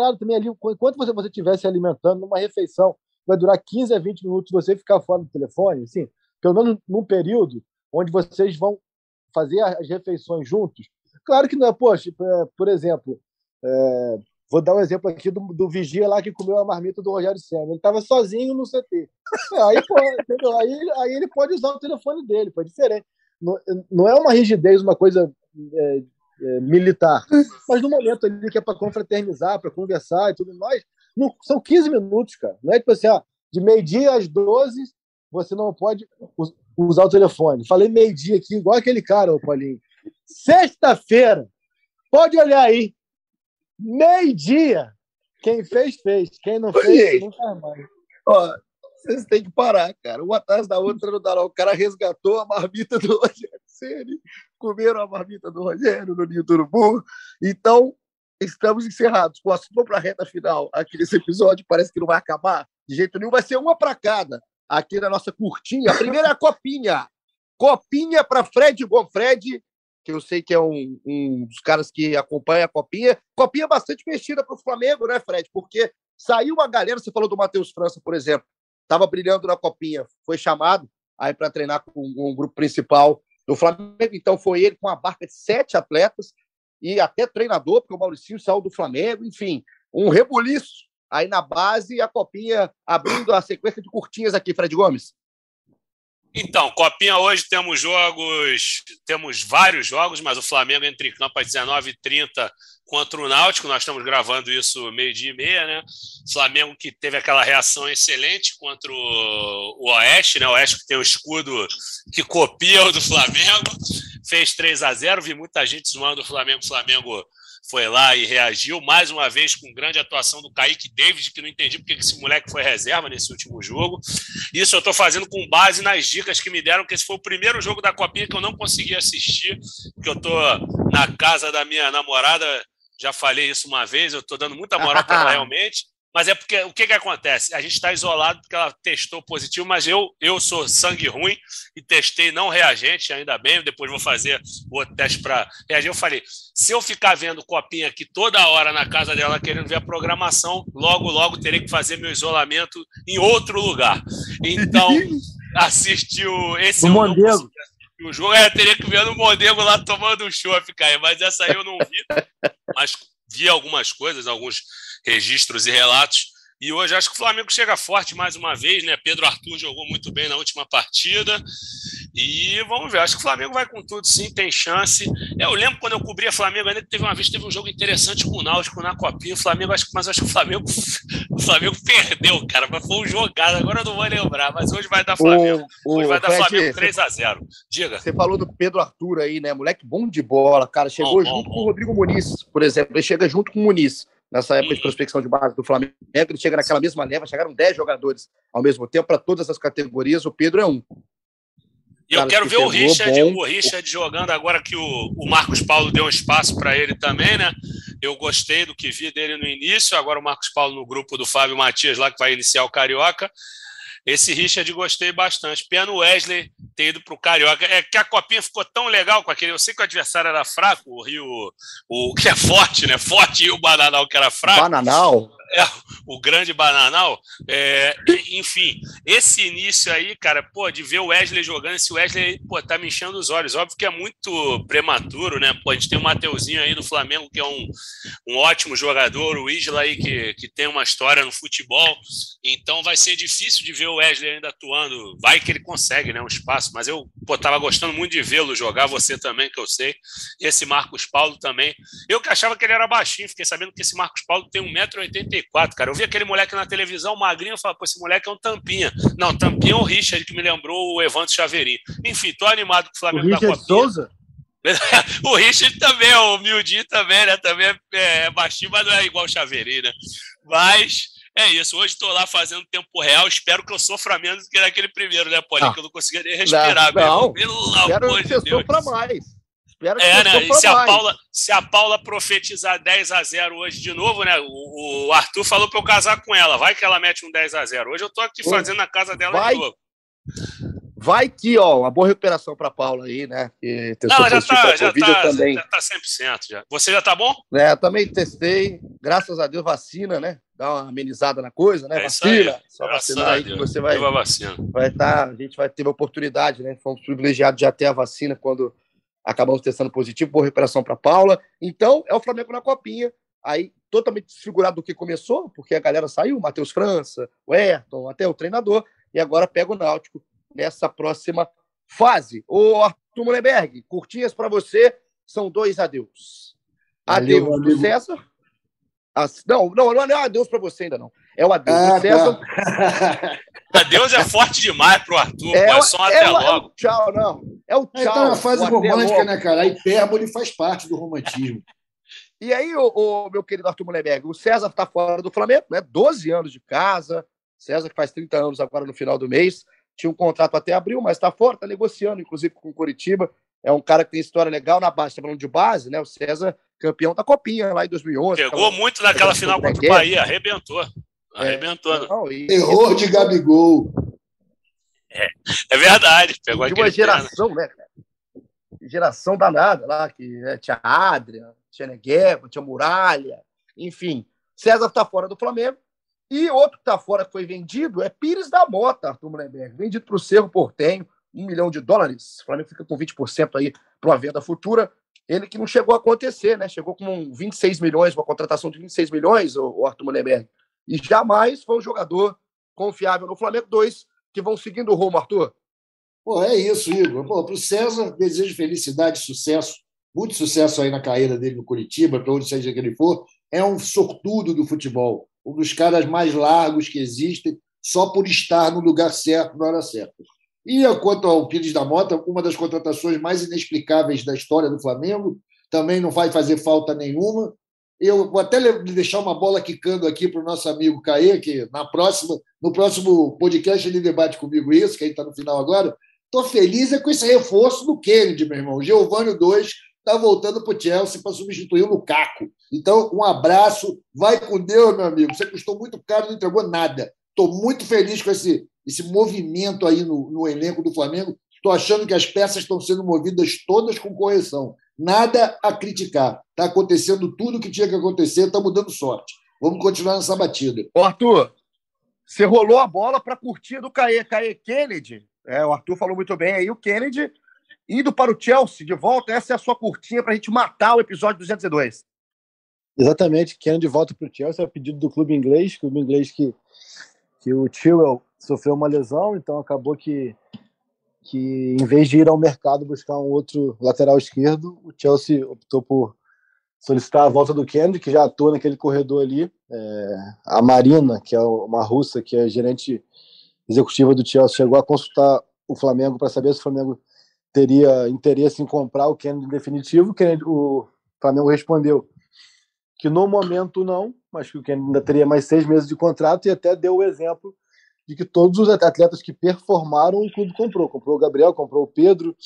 Speaker 3: nada também ali, enquanto você, você estiver se alimentando numa refeição, vai durar 15 a 20 minutos você ficar fora do telefone, assim, pelo menos num período onde vocês vão fazer as refeições juntos. Claro que não é, poxa, é, por exemplo, é, vou dar um exemplo aqui do, do vigia lá que comeu a marmita do Rogério Senna. Ele estava sozinho no CT. Aí, pô, aí, aí, ele pode usar o telefone dele, foi diferente. Não, não é uma rigidez, uma coisa é, é, militar. Mas no momento ali que é para confraternizar, para conversar e tudo mais, não, são 15 minutos, cara. Não é tipo assim, ó, de meio-dia às 12, você não pode usar o telefone. Falei meio-dia aqui, igual aquele cara, ô Paulinho. Sexta-feira, pode olhar aí. Meio-dia. Quem fez, fez. Quem não fez, não faz mais.
Speaker 2: Ó, vocês têm que parar, cara. Uma atrás da outra não dá, não. O cara resgatou a marmita do Rogério Comeram a marmita do Rogério no Ninho do Urubu. Então, estamos encerrados. Com assunto para a reta final aqui nesse episódio, parece que não vai acabar de jeito nenhum. Vai ser uma para cada aqui na nossa curtinha. A primeira é a copinha. Copinha para Fred Bom. Fred, que eu sei que é um, um dos caras que acompanha a copinha. Copinha bastante mexida para o Flamengo, né, Fred? Porque saiu uma galera, você falou do Matheus França, por exemplo, estava brilhando na copinha, foi chamado aí para treinar com um grupo principal do Flamengo. Então foi ele com uma barca de sete atletas e até treinador, porque o Mauricinho saiu do Flamengo, enfim, um rebuliço aí na base e a copinha abrindo a sequência de curtinhas aqui, Fred Gomes.
Speaker 4: Então, Copinha hoje temos jogos, temos vários jogos, mas o Flamengo entra em campo às 19h30 contra o Náutico. Nós estamos gravando isso meio-dia e meia, né? Flamengo que teve aquela reação excelente contra o, Oeste, né? O Oeste que tem o escudo que copia o do Flamengo, fez 3 a 0 Vi muita gente zoando o Flamengo. Flamengo foi lá e reagiu, mais uma vez com grande atuação do Kaique David, que não entendi porque esse moleque foi reserva nesse último jogo. Isso eu estou fazendo com base nas dicas que me deram, que esse foi o primeiro jogo da Copinha que eu não consegui assistir, porque eu estou na casa da minha namorada, já falei isso uma vez, eu estou dando muita moral para ela realmente, mas é porque o que, que acontece? A gente está isolado porque ela testou positivo, mas eu, eu sou sangue ruim e testei não reagente, ainda bem. Depois vou fazer o outro teste para reagir. Eu falei: se eu ficar vendo copinha aqui toda hora na casa dela querendo ver a programação, logo, logo terei que fazer meu isolamento em outro lugar. Então, assistiu esse.
Speaker 3: O Mondego.
Speaker 4: O jogo é, teria que ver no Mondego lá tomando um chopp, cara. Mas essa aí eu não vi. Mas vi algumas coisas, alguns registros e relatos. E hoje acho que o Flamengo chega forte mais uma vez, né? Pedro Arthur jogou muito bem na última partida. E vamos ver, acho que o Flamengo vai com tudo, sim, tem chance. Eu lembro quando eu cobria Flamengo, ainda teve uma vez teve um jogo interessante com o Náutico na Copinha. O Flamengo, acho, mas acho que o Flamengo, o Flamengo perdeu, cara. Mas foi um jogado, agora eu não vou lembrar. Mas hoje vai dar Flamengo. O, hoje vai dar Fred, Flamengo 3x0. Diga.
Speaker 2: Você falou do Pedro Arthur aí, né? Moleque bom de bola, cara. Chegou bom, junto bom, com o Rodrigo Muniz, por exemplo. Ele chega junto com o Muniz nessa época de prospecção de base do Flamengo, ele chega naquela mesma leva, chegaram 10 jogadores ao mesmo tempo para todas as categorias, o Pedro é um.
Speaker 4: E eu quero que ver o Richard, bom. o Richard jogando agora que o, o Marcos Paulo deu um espaço para ele também, né? Eu gostei do que vi dele no início, agora o Marcos Paulo no grupo do Fábio Matias lá que vai iniciar o Carioca. Esse Richard gostei bastante. Pena Wesley ter ido para o Carioca. É que a copinha ficou tão legal com aquele. Eu sei que o adversário era fraco, o Rio, o que é forte, né? Forte e o Bananal que era fraco.
Speaker 2: Bananal?
Speaker 4: É, o grande Bananal. É, enfim, esse início aí, cara, pô, de ver o Wesley jogando, esse Wesley, pô, tá me enchendo os olhos. Óbvio que é muito prematuro, né? Pô, a gente tem o Mateuzinho aí no Flamengo, que é um, um ótimo jogador, o Isla aí, que, que tem uma história no futebol. Então vai ser difícil de ver o Wesley ainda atuando, vai que ele consegue, né, um espaço, mas eu, pô, tava gostando muito de vê-lo jogar, você também, que eu sei, esse Marcos Paulo também. Eu que achava que ele era baixinho, fiquei sabendo que esse Marcos Paulo tem 1,84m, cara. Eu vi aquele moleque na televisão, magrinho, eu falei, pô, esse moleque é um tampinha. Não, tampinha é o Richard, que me lembrou o Evandro Chaveirinho. Enfim, tô animado com o Flamengo
Speaker 3: o Richard Souza?
Speaker 4: o Richard também, o Mildinho também, né? Também é, é baixinho, mas não é igual o Chaveirinho, né? Mas é isso. Hoje estou lá fazendo tempo real. Espero que eu sofra menos do que naquele primeiro, né, Paulinho? Ah, que eu não conseguia nem respirar.
Speaker 2: Não, não. Pelo amor de Deus. Sofra mais.
Speaker 4: Espero que é, né? Se a, Paula, se a Paula profetizar 10 a 0 hoje de novo, né? O, o Arthur falou para eu casar com ela. Vai que ela mete um 10 a 0 Hoje eu estou aqui fazendo na casa dela
Speaker 2: vai,
Speaker 4: de novo.
Speaker 2: Vai que, ó, uma boa recuperação para Paula aí, né? Que
Speaker 4: Não, já tá, já tá, também. já tá 100% já. Você já tá bom?
Speaker 2: É, também testei. Graças a Deus, vacina, né? Dá uma amenizada na coisa, né?
Speaker 4: É
Speaker 2: vacina.
Speaker 4: Só Graças vacinar aí que você
Speaker 2: vai. Vai estar, tá, a gente vai ter a oportunidade, né? Fomos privilegiados de já ter a vacina quando acabamos testando positivo. Boa recuperação para Paula. Então, é o Flamengo na copinha. Aí, totalmente desfigurado do que começou, porque a galera saiu, Matheus França, o Ayrton, até o treinador, e agora pega o Náutico nessa próxima fase. O Arthur Mullenberg, curtinhas para você, são dois adeus. Adeus Valeu, do César. As... Não, não, não é adeus para você ainda não. É o adeus ah, do César.
Speaker 4: Tá. adeus é forte demais pro Arthur, é, é só até é logo.
Speaker 2: É tchau, não. É o tchau.
Speaker 5: Então, a fase romântica, né, cara? A hipérbole faz parte do romantismo.
Speaker 2: E aí, o, o, meu querido Arthur Mullenberg, o César está fora do Flamengo, né? 12 anos de casa. César, que faz 30 anos agora no final do mês tinha um contrato até abril, mas está fora, está negociando, inclusive com o Curitiba. É um cara que tem história legal na base, tá falando de base, né? O César, campeão da Copinha lá em 2011.
Speaker 4: Pegou muito naquela final contra o Bahia, arrebentou. Arrebentou. É,
Speaker 5: não, e, Terror de Gabigol.
Speaker 4: É, é verdade. Pegou
Speaker 2: de uma geração, né, cara? Geração danada lá, que né, tinha Adria, tinha Negueba, tinha Muralha, enfim. César está fora do Flamengo. E outro que está fora que foi vendido é Pires da Mota, Arthur Mullenberg, vendido para o Cerro Portenho, um milhão de dólares. O Flamengo fica com 20% aí para uma venda futura. Ele que não chegou a acontecer, né? Chegou com 26 milhões, uma contratação de 26 milhões, o Arthur Mullenberg. E jamais foi um jogador confiável no Flamengo. Dois que vão seguindo o rumo, Arthur.
Speaker 5: Pô, é isso, Igor. Para o César, desejo felicidade, sucesso, muito sucesso aí na carreira dele no Curitiba, para onde seja que ele for. É um sortudo do futebol um dos caras mais largos que existem, só por estar no lugar certo na hora certa. E quanto ao Pires da Mota, uma das contratações mais inexplicáveis da história do Flamengo, também não vai fazer falta nenhuma. Eu vou até deixar uma bola quicando aqui para o nosso amigo Caê, que na próxima, no próximo podcast ele debate comigo isso, que a gente está no final agora. Estou feliz é com esse reforço do Kennedy, meu irmão. Giovanni 2 está voltando para o Chelsea para substituir o Lukaku. Então, um abraço, vai com Deus, meu amigo. Você custou muito caro, não entregou nada. Estou muito feliz com esse, esse movimento aí no, no elenco do Flamengo. Estou achando que as peças estão sendo movidas todas com correção. Nada a criticar. Está acontecendo tudo o que tinha que acontecer, estamos dando sorte. Vamos continuar nessa batida.
Speaker 2: Ô, Arthur, você rolou a bola para curtir do Caê, Caê Kennedy. É, o Arthur falou muito bem aí. O Kennedy indo para o Chelsea de volta. Essa é a sua curtinha para a gente matar o episódio 202.
Speaker 3: Exatamente, Kennedy volta para o Chelsea, é o pedido do clube inglês, clube inglês que, que o Chilwell sofreu uma lesão, então acabou que, que em vez de ir ao mercado buscar um outro lateral esquerdo, o Chelsea optou por solicitar a volta do Kennedy, que já atua naquele corredor ali. É, a Marina, que é uma russa, que é gerente executiva do Chelsea, chegou a consultar o Flamengo para saber se o Flamengo teria interesse em comprar o Kennedy definitivo. O, Kennedy, o Flamengo respondeu que no momento não, mas que o Kennedy ainda teria mais seis meses de contrato e até deu o exemplo de que todos os atletas que performaram o clube comprou. Comprou o Gabriel, comprou o Pedro,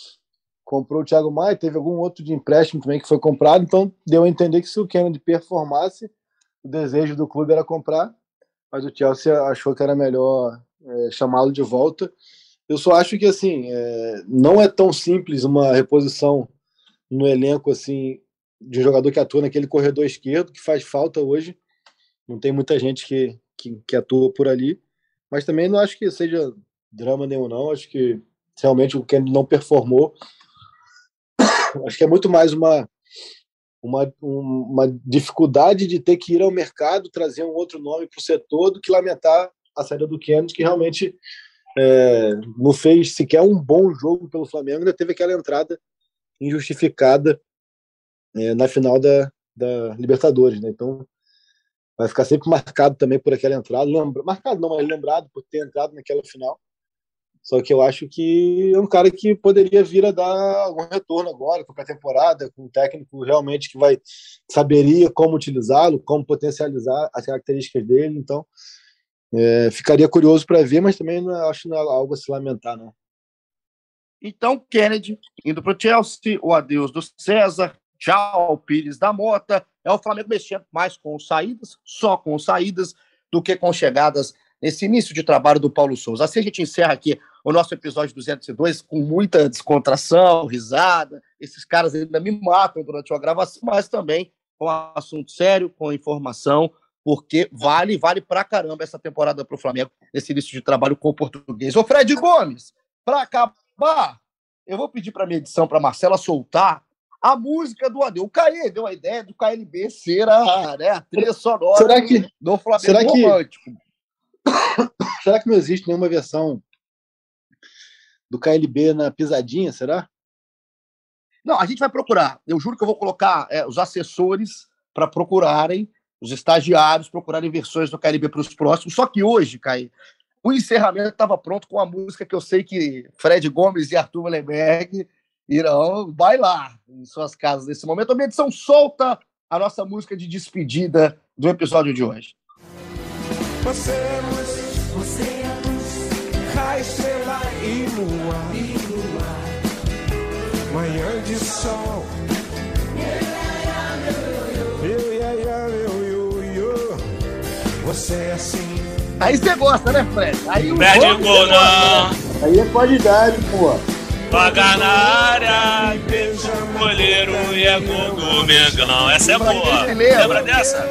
Speaker 3: comprou o Thiago Maia, teve algum outro de empréstimo também que foi comprado, então deu a entender que se o Kennedy performasse, o desejo do clube era comprar, mas o Chelsea achou que era melhor é, chamá-lo de volta. Eu só acho que assim é, não é tão simples uma reposição no elenco assim de um jogador que atua naquele corredor esquerdo, que faz falta hoje. Não tem muita gente que, que, que atua por ali. Mas também não acho que seja drama nenhum, não. Acho que realmente o Kennedy não performou. Acho que é muito mais uma, uma, uma dificuldade de ter que ir ao mercado, trazer um outro nome para o setor, do que lamentar a saída do Kennedy, que realmente é, não fez sequer um bom jogo pelo Flamengo, ainda teve aquela entrada injustificada é, na final da, da Libertadores, né? Então vai ficar sempre marcado também por aquela entrada, lembra, marcado não, mas lembrado por ter entrado naquela final. Só que eu acho que é um cara que poderia vir a dar algum retorno agora, com a temporada, com um técnico realmente que vai saberia como utilizá-lo, como potencializar as características dele. Então, é, ficaria curioso para ver, mas também não acho não é algo a se lamentar, não.
Speaker 2: Então, Kennedy indo para o Chelsea, o adeus do César, tchau, Pires da Mota. É o Flamengo mexendo mais com saídas, só com saídas, do que com chegadas nesse início de trabalho do Paulo Souza. Assim a gente encerra aqui o nosso episódio 202 com muita descontração, risada. Esses caras ainda me matam durante a gravação, mas também com assunto sério, com informação porque vale, vale pra caramba essa temporada pro Flamengo, esse início de trabalho com o português. Ô, Fred Gomes, para acabar, eu vou pedir para minha edição, para Marcela soltar a música do Adeu. O Caê deu a ideia do KLB ser a, né, a trilha sonora
Speaker 3: será que,
Speaker 2: do Flamengo
Speaker 3: será que,
Speaker 2: romântico.
Speaker 3: Será que não existe nenhuma versão do KLB na pisadinha, será?
Speaker 2: Não, a gente vai procurar. Eu juro que eu vou colocar é, os assessores para procurarem os estagiários procurarem versões do KLB para os próximos. Só que hoje, Caí, o encerramento estava pronto com a música que eu sei que Fred Gomes e Arthur Mullenberg irão bailar em suas casas nesse momento. A minha edição solta a nossa música de despedida do episódio de hoje.
Speaker 8: Você é luz, você é luz, raio, estrela e lua, e lua. manhã de sol. Você é assim.
Speaker 2: Aí você gosta, né, Fred? Aí o
Speaker 4: Fred
Speaker 2: gosta.
Speaker 3: Aí é qualidade, pô.
Speaker 4: O goleiro e é gol do Mengão. Essa é boa.
Speaker 2: Lembra?
Speaker 4: Dessa?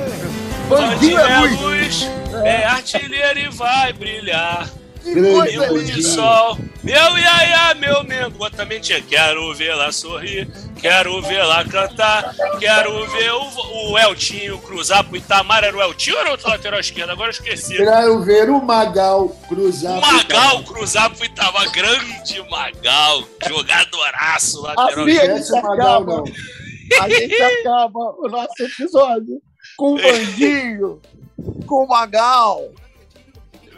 Speaker 2: Bandinho é luz,
Speaker 4: é artilheiro e vai brilhar.
Speaker 2: Que coisa
Speaker 4: Pingo de
Speaker 2: linda.
Speaker 4: sol, meu iaia, meu Mengo. Também tinha. Quero vê-la sorrir, quero vê-la cantar, quero ver o, o Eltinho cruzar pro Itamar. Era o Eltinho ou era o outro lateral esquerdo? Agora eu esqueci.
Speaker 5: Quero ver o Magal cruzar.
Speaker 4: O Magal cruzar pro Itamar. Grande Magal, jogadoraço lateral esquerdo.
Speaker 2: a gente acaba. A gente acaba o nosso episódio com o Bandinho, com o Magal,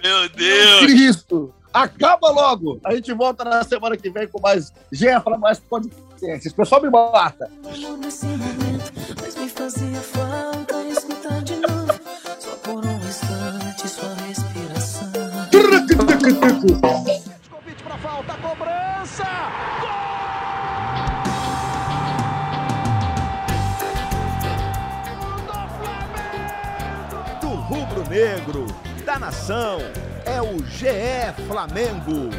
Speaker 4: Meu
Speaker 2: Meu
Speaker 4: Deus.
Speaker 2: Cristo. Acaba logo. A gente volta na semana que vem com mais Jefra, mais podcasts. O pessoal me mata.
Speaker 9: Mas me fazia falta escutar de novo, só por um instante sua respiração.
Speaker 8: Convite pra falta, cobrança!
Speaker 1: Do rubro-negro, da nação, é o GE Flamengo.